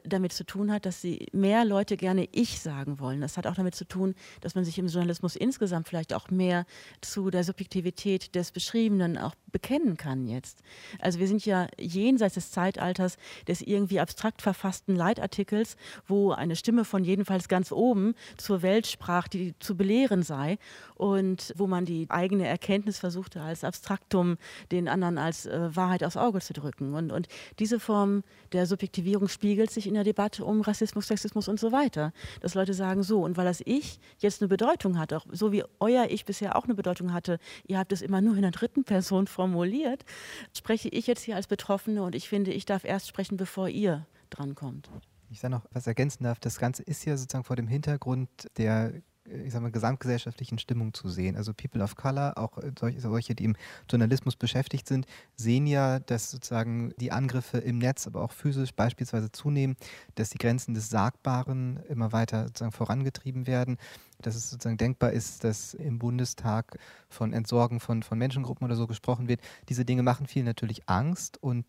Speaker 3: damit zu tun hat, dass sie mehr Leute gerne ich sagen wollen. Das hat auch damit zu tun, dass man sich im Journalismus insgesamt vielleicht auch mehr zu der Subjektivität des Beschriebenen auch bekennen kann jetzt. Also wir sind ja jenseits des Zeitalters des irgendwie abstrakt verfassten Leitartikels, wo eine Stimme von jedenfalls ganz oben zur Welt sprach, die zu belehren sei und wo man die eigene Erkenntnis versuchte als Abstraktum den anderen als äh, Wahrheit aufs Auge zu drücken. Und, und diese Form der Subjektivierung spiegelt sich in der Debatte um Rassismus, Sexismus und so weiter. Dass Leute sagen, so, und weil das Ich jetzt eine Bedeutung hat, auch so wie euer Ich bisher auch eine Bedeutung hatte, ihr habt es immer nur in der dritten Person formuliert, spreche ich jetzt hier als Betroffene und ich finde, ich darf erst sprechen, bevor ihr drankommt.
Speaker 5: Ich sage noch was ergänzen darf, das Ganze ist ja sozusagen vor dem Hintergrund der ich sag mal, gesamtgesellschaftlichen Stimmung zu sehen. Also People of Color, auch solche, solche, die im Journalismus beschäftigt sind, sehen ja, dass sozusagen die Angriffe im Netz, aber auch physisch beispielsweise zunehmen, dass die Grenzen des Sagbaren immer weiter sozusagen vorangetrieben werden, dass es sozusagen denkbar ist, dass im Bundestag von Entsorgen von, von Menschengruppen oder so gesprochen wird. Diese Dinge machen vielen natürlich Angst und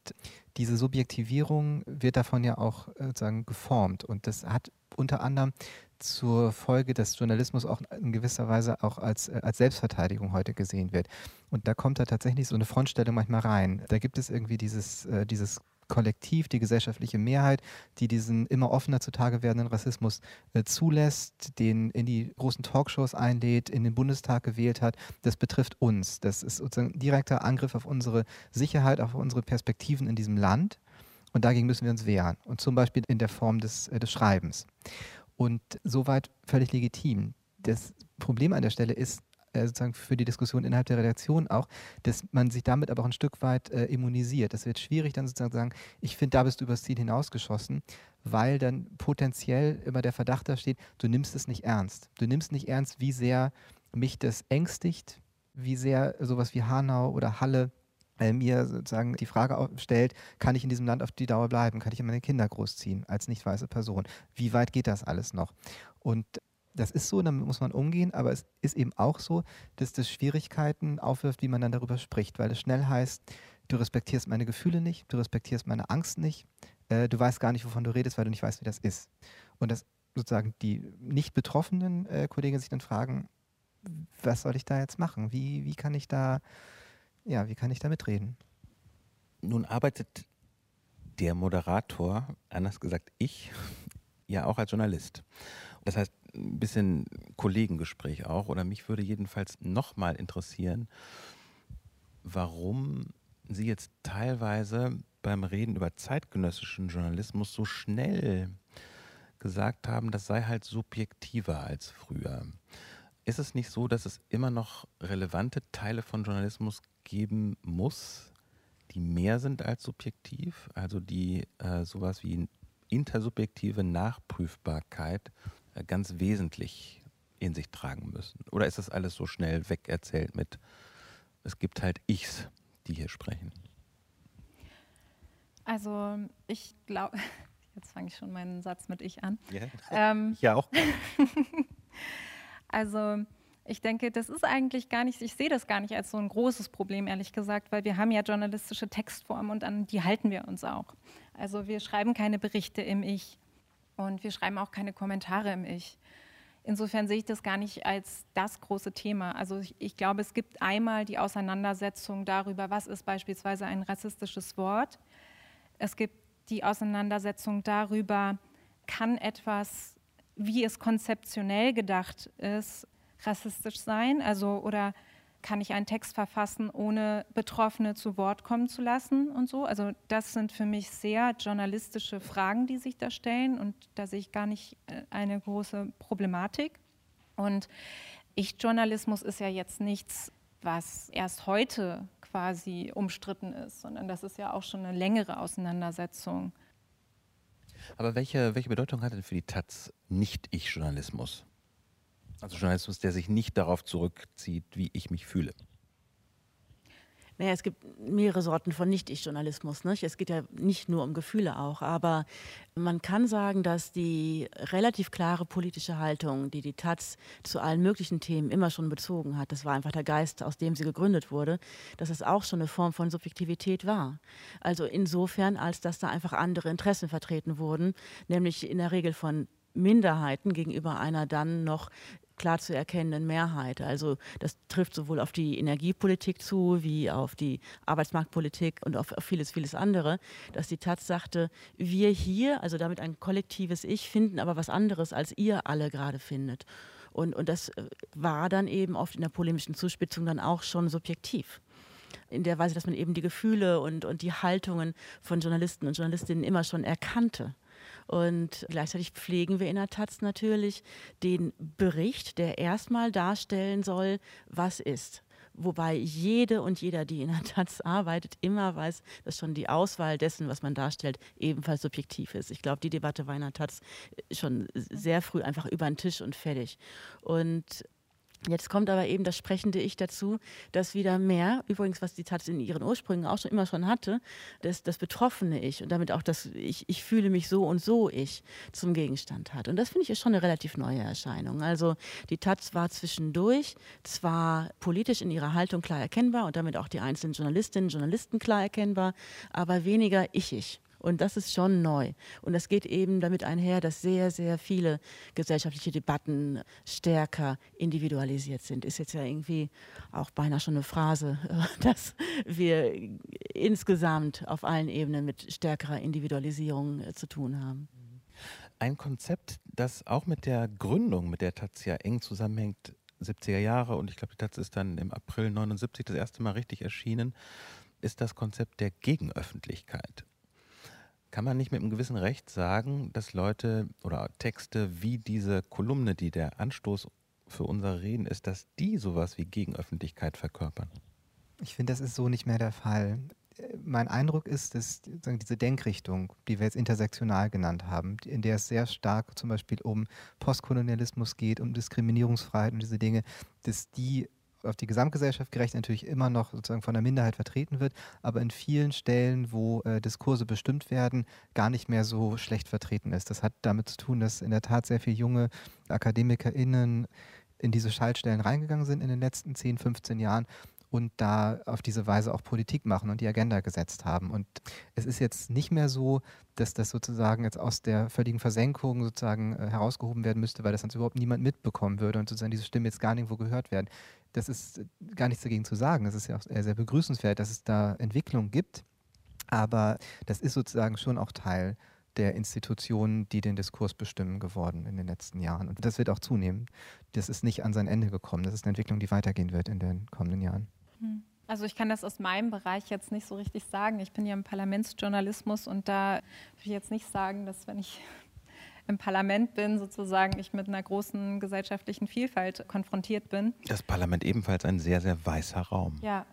Speaker 5: diese Subjektivierung wird davon ja auch äh, sozusagen geformt und das hat unter anderem zur Folge, dass Journalismus auch in gewisser Weise auch als, äh, als Selbstverteidigung heute gesehen wird. Und da kommt da tatsächlich so eine Frontstellung manchmal rein. Da gibt es irgendwie dieses, äh, dieses Kollektiv, die gesellschaftliche Mehrheit, die diesen immer offener zutage werdenden Rassismus äh, zulässt, den in die großen Talkshows einlädt, in den Bundestag gewählt hat, das betrifft uns. Das ist sozusagen ein direkter Angriff auf unsere Sicherheit, auf unsere Perspektiven in diesem Land. Und dagegen müssen wir uns wehren. Und zum Beispiel in der Form des, äh, des Schreibens. Und soweit völlig legitim. Das Problem an der Stelle ist, äh, sozusagen für die Diskussion innerhalb der Redaktion auch, dass man sich damit aber auch ein Stück weit äh, immunisiert. Das wird schwierig, dann sozusagen zu sagen, ich finde, da bist du übers Ziel hinausgeschossen, weil dann potenziell immer der Verdacht da steht, du nimmst es nicht ernst. Du nimmst nicht ernst, wie sehr mich das ängstigt, wie sehr sowas wie Hanau oder Halle mir sozusagen die Frage stellt, kann ich in diesem Land auf die Dauer bleiben? Kann ich meine Kinder großziehen als nicht weiße Person? Wie weit geht das alles noch? Und das ist so, damit muss man umgehen, aber es ist eben auch so, dass das Schwierigkeiten aufwirft, wie man dann darüber spricht, weil es schnell heißt, du respektierst meine Gefühle nicht, du respektierst meine Angst nicht, äh, du weißt gar nicht, wovon du redest, weil du nicht weißt, wie das ist. Und dass sozusagen die nicht betroffenen äh, Kollegen sich dann fragen, was soll ich da jetzt machen? Wie, wie kann ich da, ja, wie kann ich da mitreden?
Speaker 2: Nun arbeitet der Moderator, anders gesagt ich, ja auch als Journalist. Das heißt, ein bisschen Kollegengespräch auch, oder mich würde jedenfalls nochmal interessieren, warum Sie jetzt teilweise beim Reden über zeitgenössischen Journalismus so schnell gesagt haben, das sei halt subjektiver als früher. Ist es nicht so, dass es immer noch relevante Teile von Journalismus geben muss, die mehr sind als subjektiv, also die äh, sowas wie intersubjektive Nachprüfbarkeit äh, ganz wesentlich in sich tragen müssen? Oder ist das alles so schnell wegerzählt mit, es gibt halt Ichs, die hier sprechen?
Speaker 4: Also ich glaube, jetzt fange ich schon meinen Satz mit Ich an.
Speaker 2: Ja, ähm, ja auch.
Speaker 4: also ich denke, das ist eigentlich gar nicht, ich sehe das gar nicht als so ein großes Problem, ehrlich gesagt, weil wir haben ja journalistische Textformen und an die halten wir uns auch. Also wir schreiben keine Berichte im Ich. Und wir schreiben auch keine Kommentare im Ich. Insofern sehe ich das gar nicht als das große Thema. Also ich, ich, glaube, es gibt einmal die Auseinandersetzung darüber, was ist beispielsweise ein rassistisches Wort. Es gibt die Auseinandersetzung darüber, kann etwas, wie es konzeptionell gedacht ist, rassistisch sein? Also oder kann ich einen Text verfassen, ohne Betroffene zu Wort kommen zu lassen und so. Also das sind für mich sehr journalistische Fragen, die sich da stellen und da sehe ich gar nicht äh, eine große Problematik. Und Ich-Journalismus ist ja jetzt nichts, was erst heute quasi umstritten ist, sondern das ist ja auch schon eine längere Auseinandersetzung.
Speaker 2: Aber welche, welche Bedeutung hat denn für die Taz Nicht-Ich-Journalismus? Also Journalismus, der sich nicht darauf zurückzieht, wie ich mich fühle.
Speaker 3: Naja, es gibt mehrere Sorten von Nicht-Ich-Journalismus. Nicht? Es geht ja nicht nur um Gefühle auch, aber man kann sagen, dass die relativ klare politische Haltung, die die Taz zu allen möglichen Themen immer schon bezogen hat, das war einfach der Geist, aus dem sie gegründet wurde, dass es auch schon eine Form von Subjektivität war. Also insofern, als dass da einfach andere Interessen vertreten wurden, nämlich in der Regel von Minderheiten gegenüber einer dann noch klar zu erkennenden Mehrheit. Also das trifft sowohl auf die Energiepolitik zu, wie auf die Arbeitsmarktpolitik und auf, vieles, vieles andere, dass die Taz sagte, wir hier, also damit ein kollektives Ich, finden aber was anderes, als ihr alle gerade findet. Und, und das äh, war dann eben oft in der polemischen Zuspitzung dann auch schon subjektiv in der Weise, dass man eben die Gefühle und, und die Haltungen von Journalisten und Journalistinnen immer schon erkannte. Und gleichzeitig pflegen wir in der Taz natürlich den Bericht, der erstmal darstellen soll, was ist. Wobei jede und jeder, die in der Taz arbeitet, immer weiß, dass schon die Auswahl dessen, was man darstellt, ebenfalls subjektiv ist. Ich glaube, die Debatte war in der Taz schon sehr früh einfach über den Tisch und fertig. Und Jetzt kommt aber eben das sprechende Ich dazu, das wieder mehr, übrigens, was die Taz in ihren Ursprüngen auch schon immer schon hatte, das, das betroffene Ich und damit auch das ich, ich fühle mich so und so Ich zum Gegenstand hat. Und das finde ich ist schon eine relativ neue Erscheinung. Also die Taz war zwischendurch zwar politisch in ihrer Haltung klar erkennbar und damit auch die einzelnen Journalistinnen und Journalisten klar erkennbar, aber weniger ich-ich. Und das ist schon neu. Und das geht eben damit einher, dass sehr, sehr viele gesellschaftliche Debatten stärker individualisiert sind. Ist jetzt ja irgendwie auch beinahe schon eine Phrase, dass wir insgesamt auf allen Ebenen mit stärkerer Individualisierung äh, zu tun haben.
Speaker 2: Ein Konzept, das auch mit der Gründung, mit der Taz ja eng zusammenhängt, 70er Jahre und ich glaube, die Taz ist dann im April 79 das erste Mal richtig erschienen, ist das Konzept der Gegenöffentlichkeit. Kann man nicht mit einem gewissen Recht sagen, dass Leute oder Texte wie diese Kolumne, die der Anstoß für unser Reden ist, dass die sowas wie Gegenöffentlichkeit verkörpern?
Speaker 5: Ich finde, das ist so nicht mehr der Fall. Mein Eindruck ist, dass diese Denkrichtung, die wir jetzt intersektional genannt haben, in der es sehr stark zum Beispiel um Postkolonialismus geht, um Diskriminierungsfreiheit und diese Dinge, dass die auf die Gesamtgesellschaft gerecht natürlich immer noch sozusagen von der Minderheit vertreten wird, aber in vielen Stellen, wo äh, Diskurse bestimmt werden, gar nicht mehr so schlecht vertreten ist. Das hat damit zu tun, dass in der Tat sehr viele junge AkademikerInnen in diese Schaltstellen reingegangen sind in den letzten 10, 15 Jahren und da auf diese Weise auch Politik machen und die Agenda gesetzt haben. Und es ist jetzt nicht mehr so, dass das sozusagen jetzt aus der völligen Versenkung sozusagen äh, herausgehoben werden müsste, weil das sonst überhaupt niemand mitbekommen würde und sozusagen diese Stimmen jetzt gar nirgendwo gehört werden. Das ist äh, gar nichts dagegen zu sagen. Das ist ja auch sehr begrüßenswert, dass es da Entwicklungen gibt. Aber das ist sozusagen schon auch Teil der Institutionen, die den Diskurs bestimmen, geworden in den letzten Jahren. Und das wird auch zunehmen. Das ist nicht an sein Ende gekommen. Das ist eine Entwicklung, die weitergehen wird in den kommenden Jahren.
Speaker 4: Hm. Also ich kann das aus meinem Bereich jetzt nicht so richtig sagen. Ich bin ja im Parlamentsjournalismus und da will ich jetzt nicht sagen, dass wenn ich im Parlament bin, sozusagen ich mit einer großen gesellschaftlichen Vielfalt konfrontiert bin.
Speaker 2: Das Parlament ebenfalls ein sehr, sehr weißer Raum.
Speaker 4: Ja.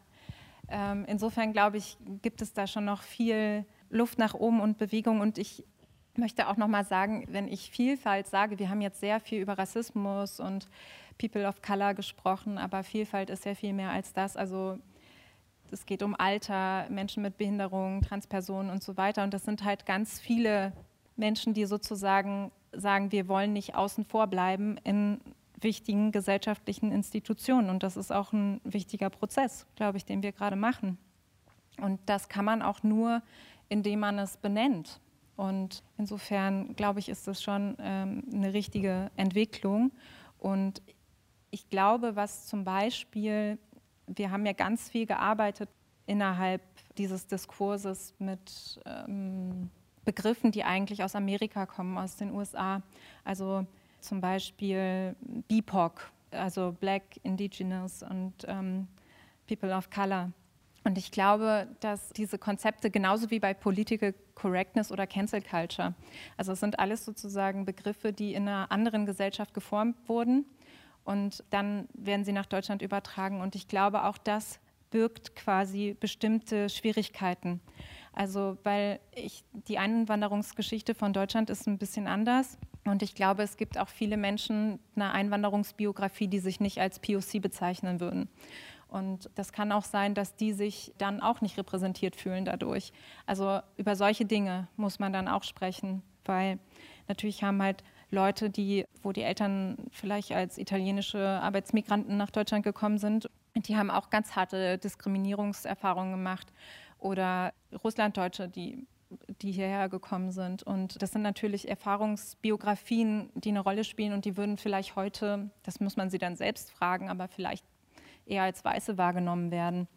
Speaker 4: Ähm, insofern glaube ich, gibt es da schon noch viel Luft nach oben und Bewegung und ich möchte auch noch mal sagen, wenn ich Vielfalt sage, wir haben jetzt sehr viel über Rassismus und People of Color gesprochen, aber Vielfalt ist ja viel mehr als das. Also es geht um Alter, Menschen mit Behinderung, Transpersonen und so weiter. Und das sind halt ganz viele Menschen, die sozusagen sagen, wir wollen nicht außen vor bleiben in wichtigen gesellschaftlichen Institutionen. Und das ist auch ein wichtiger Prozess, glaube ich, den wir gerade machen. Und das kann man auch nur, indem man es benennt. Und insofern, glaube ich, ist das schon ähm, eine richtige Entwicklung. Und ich glaube, was zum Beispiel, wir haben ja ganz viel gearbeitet innerhalb dieses Diskurses mit ähm, Begriffen, die eigentlich aus Amerika kommen, aus den USA. Also zum Beispiel BIPOC, also Black, Indigenous und ähm, People of Color. Und ich glaube, dass diese Konzepte genauso wie bei Political Correctness oder Cancel Culture, also es sind alles sozusagen Begriffe, die in einer anderen Gesellschaft geformt wurden und dann werden sie nach Deutschland übertragen. Und ich glaube, auch das birgt quasi bestimmte Schwierigkeiten. Also, weil ich, die Einwanderungsgeschichte von Deutschland ist ein bisschen anders. Und ich glaube, es gibt auch viele Menschen eine Einwanderungsbiografie, die sich nicht als POC bezeichnen würden. Und das kann auch sein, dass die sich dann auch nicht repräsentiert fühlen dadurch. Also über solche Dinge muss man dann auch sprechen, weil natürlich haben halt Leute, die, wo die Eltern vielleicht als italienische Arbeitsmigranten nach Deutschland gekommen sind, die haben auch ganz harte Diskriminierungserfahrungen gemacht. Oder Russlanddeutsche, die die hierher gekommen sind. Und das sind natürlich Erfahrungsbiografien, die eine Rolle spielen und die würden vielleicht heute, das muss man sie dann selbst fragen, aber vielleicht eher als Weiße wahrgenommen werden.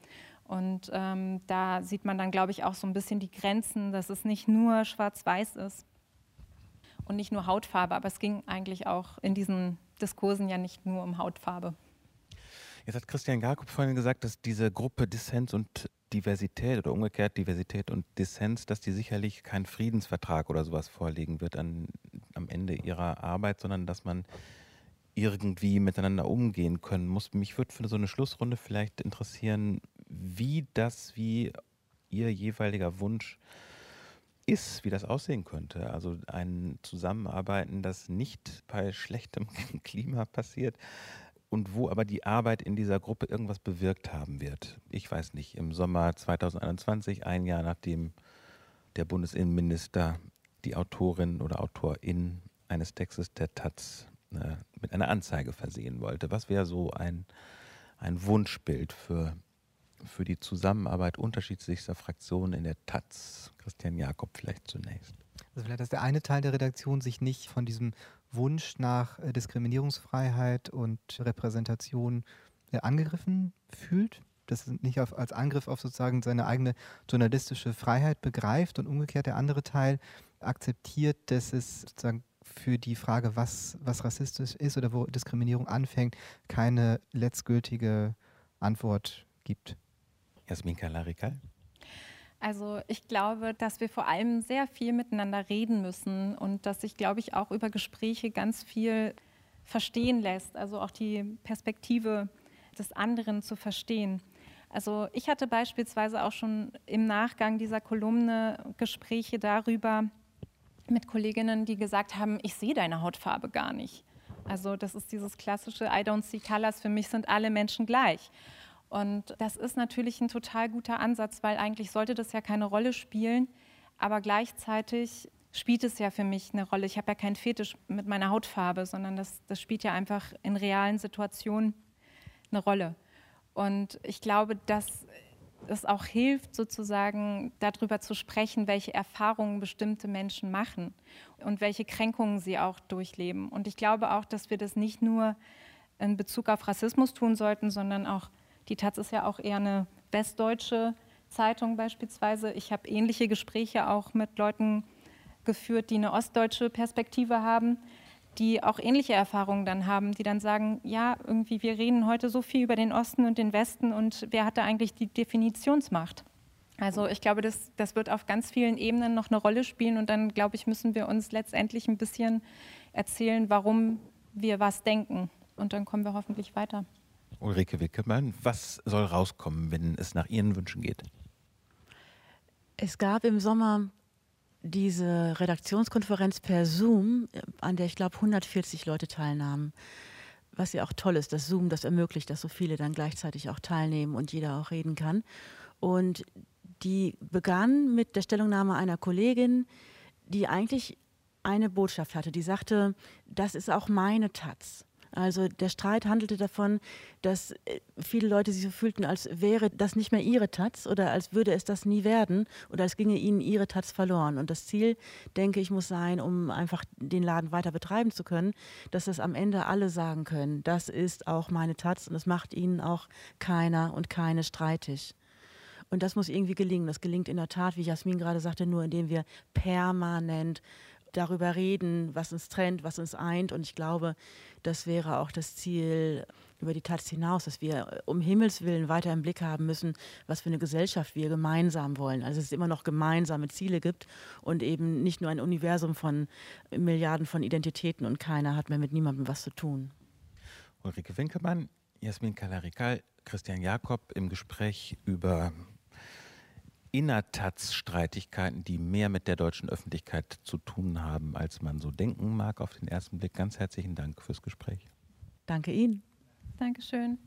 Speaker 4: Und ähm, da sieht man dann, glaube ich, auch so ein bisschen die Grenzen, dass es nicht nur schwarz-weiß ist und nicht nur Hautfarbe, aber es ging eigentlich auch in diesen Diskursen ja nicht nur um Hautfarbe.
Speaker 2: Jetzt hat Christian Jakob vorhin gesagt, dass diese Gruppe Dissens und Diversität oder umgekehrt Diversität und Dissens, dass die sicherlich keinen Friedensvertrag oder sowas vorlegen wird an, am Ende ihrer Arbeit, sondern dass man irgendwie miteinander umgehen können muss. Mich würde für so eine Schlussrunde vielleicht interessieren, wie das, wie Ihr jeweiliger Wunsch ist, wie das aussehen könnte. Also ein Zusammenarbeiten, das nicht bei schlechtem Klima passiert und wo aber die Arbeit in dieser Gruppe irgendwas bewirkt haben wird. Ich weiß nicht, im Sommer 2021, ein Jahr nachdem der Bundesinnenminister die Autorin oder Autorin eines Textes der Taz äh, mit einer Anzeige versehen wollte. Was wäre so ein, ein Wunschbild für, für die Zusammenarbeit unterschiedlichster Fraktionen in der Taz? Christian Jakob vielleicht zunächst.
Speaker 5: Also vielleicht, dass der eine Teil der Redaktion sich nicht von diesem Wunsch nach äh, Diskriminierungsfreiheit und Repräsentation äh, angegriffen fühlt. das nicht auf, als Angriff auf sozusagen seine eigene journalistische Freiheit begreift und umgekehrt der andere Teil akzeptiert, dass es sozusagen für die Frage, was, was rassistisch ist oder wo Diskriminierung anfängt, keine letztgültige Antwort gibt.
Speaker 2: Jasmin Kalarikal?
Speaker 4: Also ich glaube, dass wir vor allem sehr viel miteinander reden müssen und dass sich, glaube ich, auch über Gespräche ganz viel verstehen lässt, also auch die Perspektive des anderen zu verstehen. Also ich hatte beispielsweise auch schon im Nachgang dieser Kolumne Gespräche darüber mit Kolleginnen, die gesagt haben, ich sehe deine Hautfarbe gar nicht. Also das ist dieses klassische I don't see colors, für mich sind alle Menschen gleich. Und das ist natürlich ein total guter Ansatz, weil eigentlich sollte das ja keine Rolle spielen, aber gleichzeitig spielt es ja für mich eine Rolle. Ich habe ja keinen Fetisch mit meiner Hautfarbe, sondern das, das spielt ja einfach in realen Situationen eine Rolle. Und ich glaube, dass es auch hilft, sozusagen darüber zu sprechen, welche Erfahrungen bestimmte Menschen machen und welche Kränkungen sie auch durchleben. Und ich glaube auch, dass wir das nicht nur in Bezug auf Rassismus tun sollten, sondern auch die Taz ist ja auch eher eine westdeutsche Zeitung beispielsweise. Ich habe ähnliche Gespräche auch mit Leuten geführt, die eine ostdeutsche Perspektive haben, die auch ähnliche Erfahrungen dann haben, die dann sagen, ja, irgendwie wir reden heute so viel über den Osten und den Westen und wer hat da eigentlich die Definitionsmacht? Also ich glaube, das, das wird auf ganz vielen Ebenen noch eine Rolle spielen und dann, glaube ich, müssen wir uns letztendlich ein bisschen erzählen, warum wir was denken. Und dann kommen wir hoffentlich weiter.
Speaker 2: Ulrike Wickemann, was soll rauskommen, wenn es nach Ihren Wünschen geht?
Speaker 3: Es gab im Sommer diese Redaktionskonferenz per Zoom, an der ich glaube 140 Leute teilnahmen. Was ja auch toll ist, dass Zoom das ermöglicht, dass so viele dann gleichzeitig auch teilnehmen und jeder auch reden kann. Und die begann mit der Stellungnahme einer Kollegin, die eigentlich eine Botschaft hatte. Die sagte, das ist auch meine Taz. Also der Streit handelte davon, dass äh, viele Leute sich so fühlten, als wäre das nicht mehr ihre Taz oder als würde es das nie werden oder als ginge ihnen ihre Taz verloren. Und das Ziel, denke ich, muss sein, um einfach den Laden weiter betreiben zu können, dass das am Ende alle sagen können, das ist auch meine Taz und das macht ihnen auch keiner und keine streitig. Und das muss irgendwie gelingen. Das gelingt in der Tat, wie Jasmin gerade sagte, nur indem wir permanent darüber reden, was uns trennt, was uns eint. Und ich glaube, das wäre auch das Ziel über die Taz hinaus, dass wir äh, um Himmels Willen weiter im Blick haben müssen, was für eine Gesellschaft wir gemeinsam wollen. Also dass es immer noch gemeinsame Ziele gibt und eben nicht nur ein Universum von Milliarden von Identitäten und keiner hat mehr mit niemandem was zu tun.
Speaker 2: Ulrike Winkelmann, Jasmin Kalarikal, Christian Jakob im Gespräch über Innertats-Streitigkeiten, die mehr mit der deutschen Öffentlichkeit zu tun haben, als man so denken mag auf den ersten Blick. Ganz herzlichen Dank fürs Gespräch.
Speaker 3: Danke Ihnen.
Speaker 4: Dankeschön.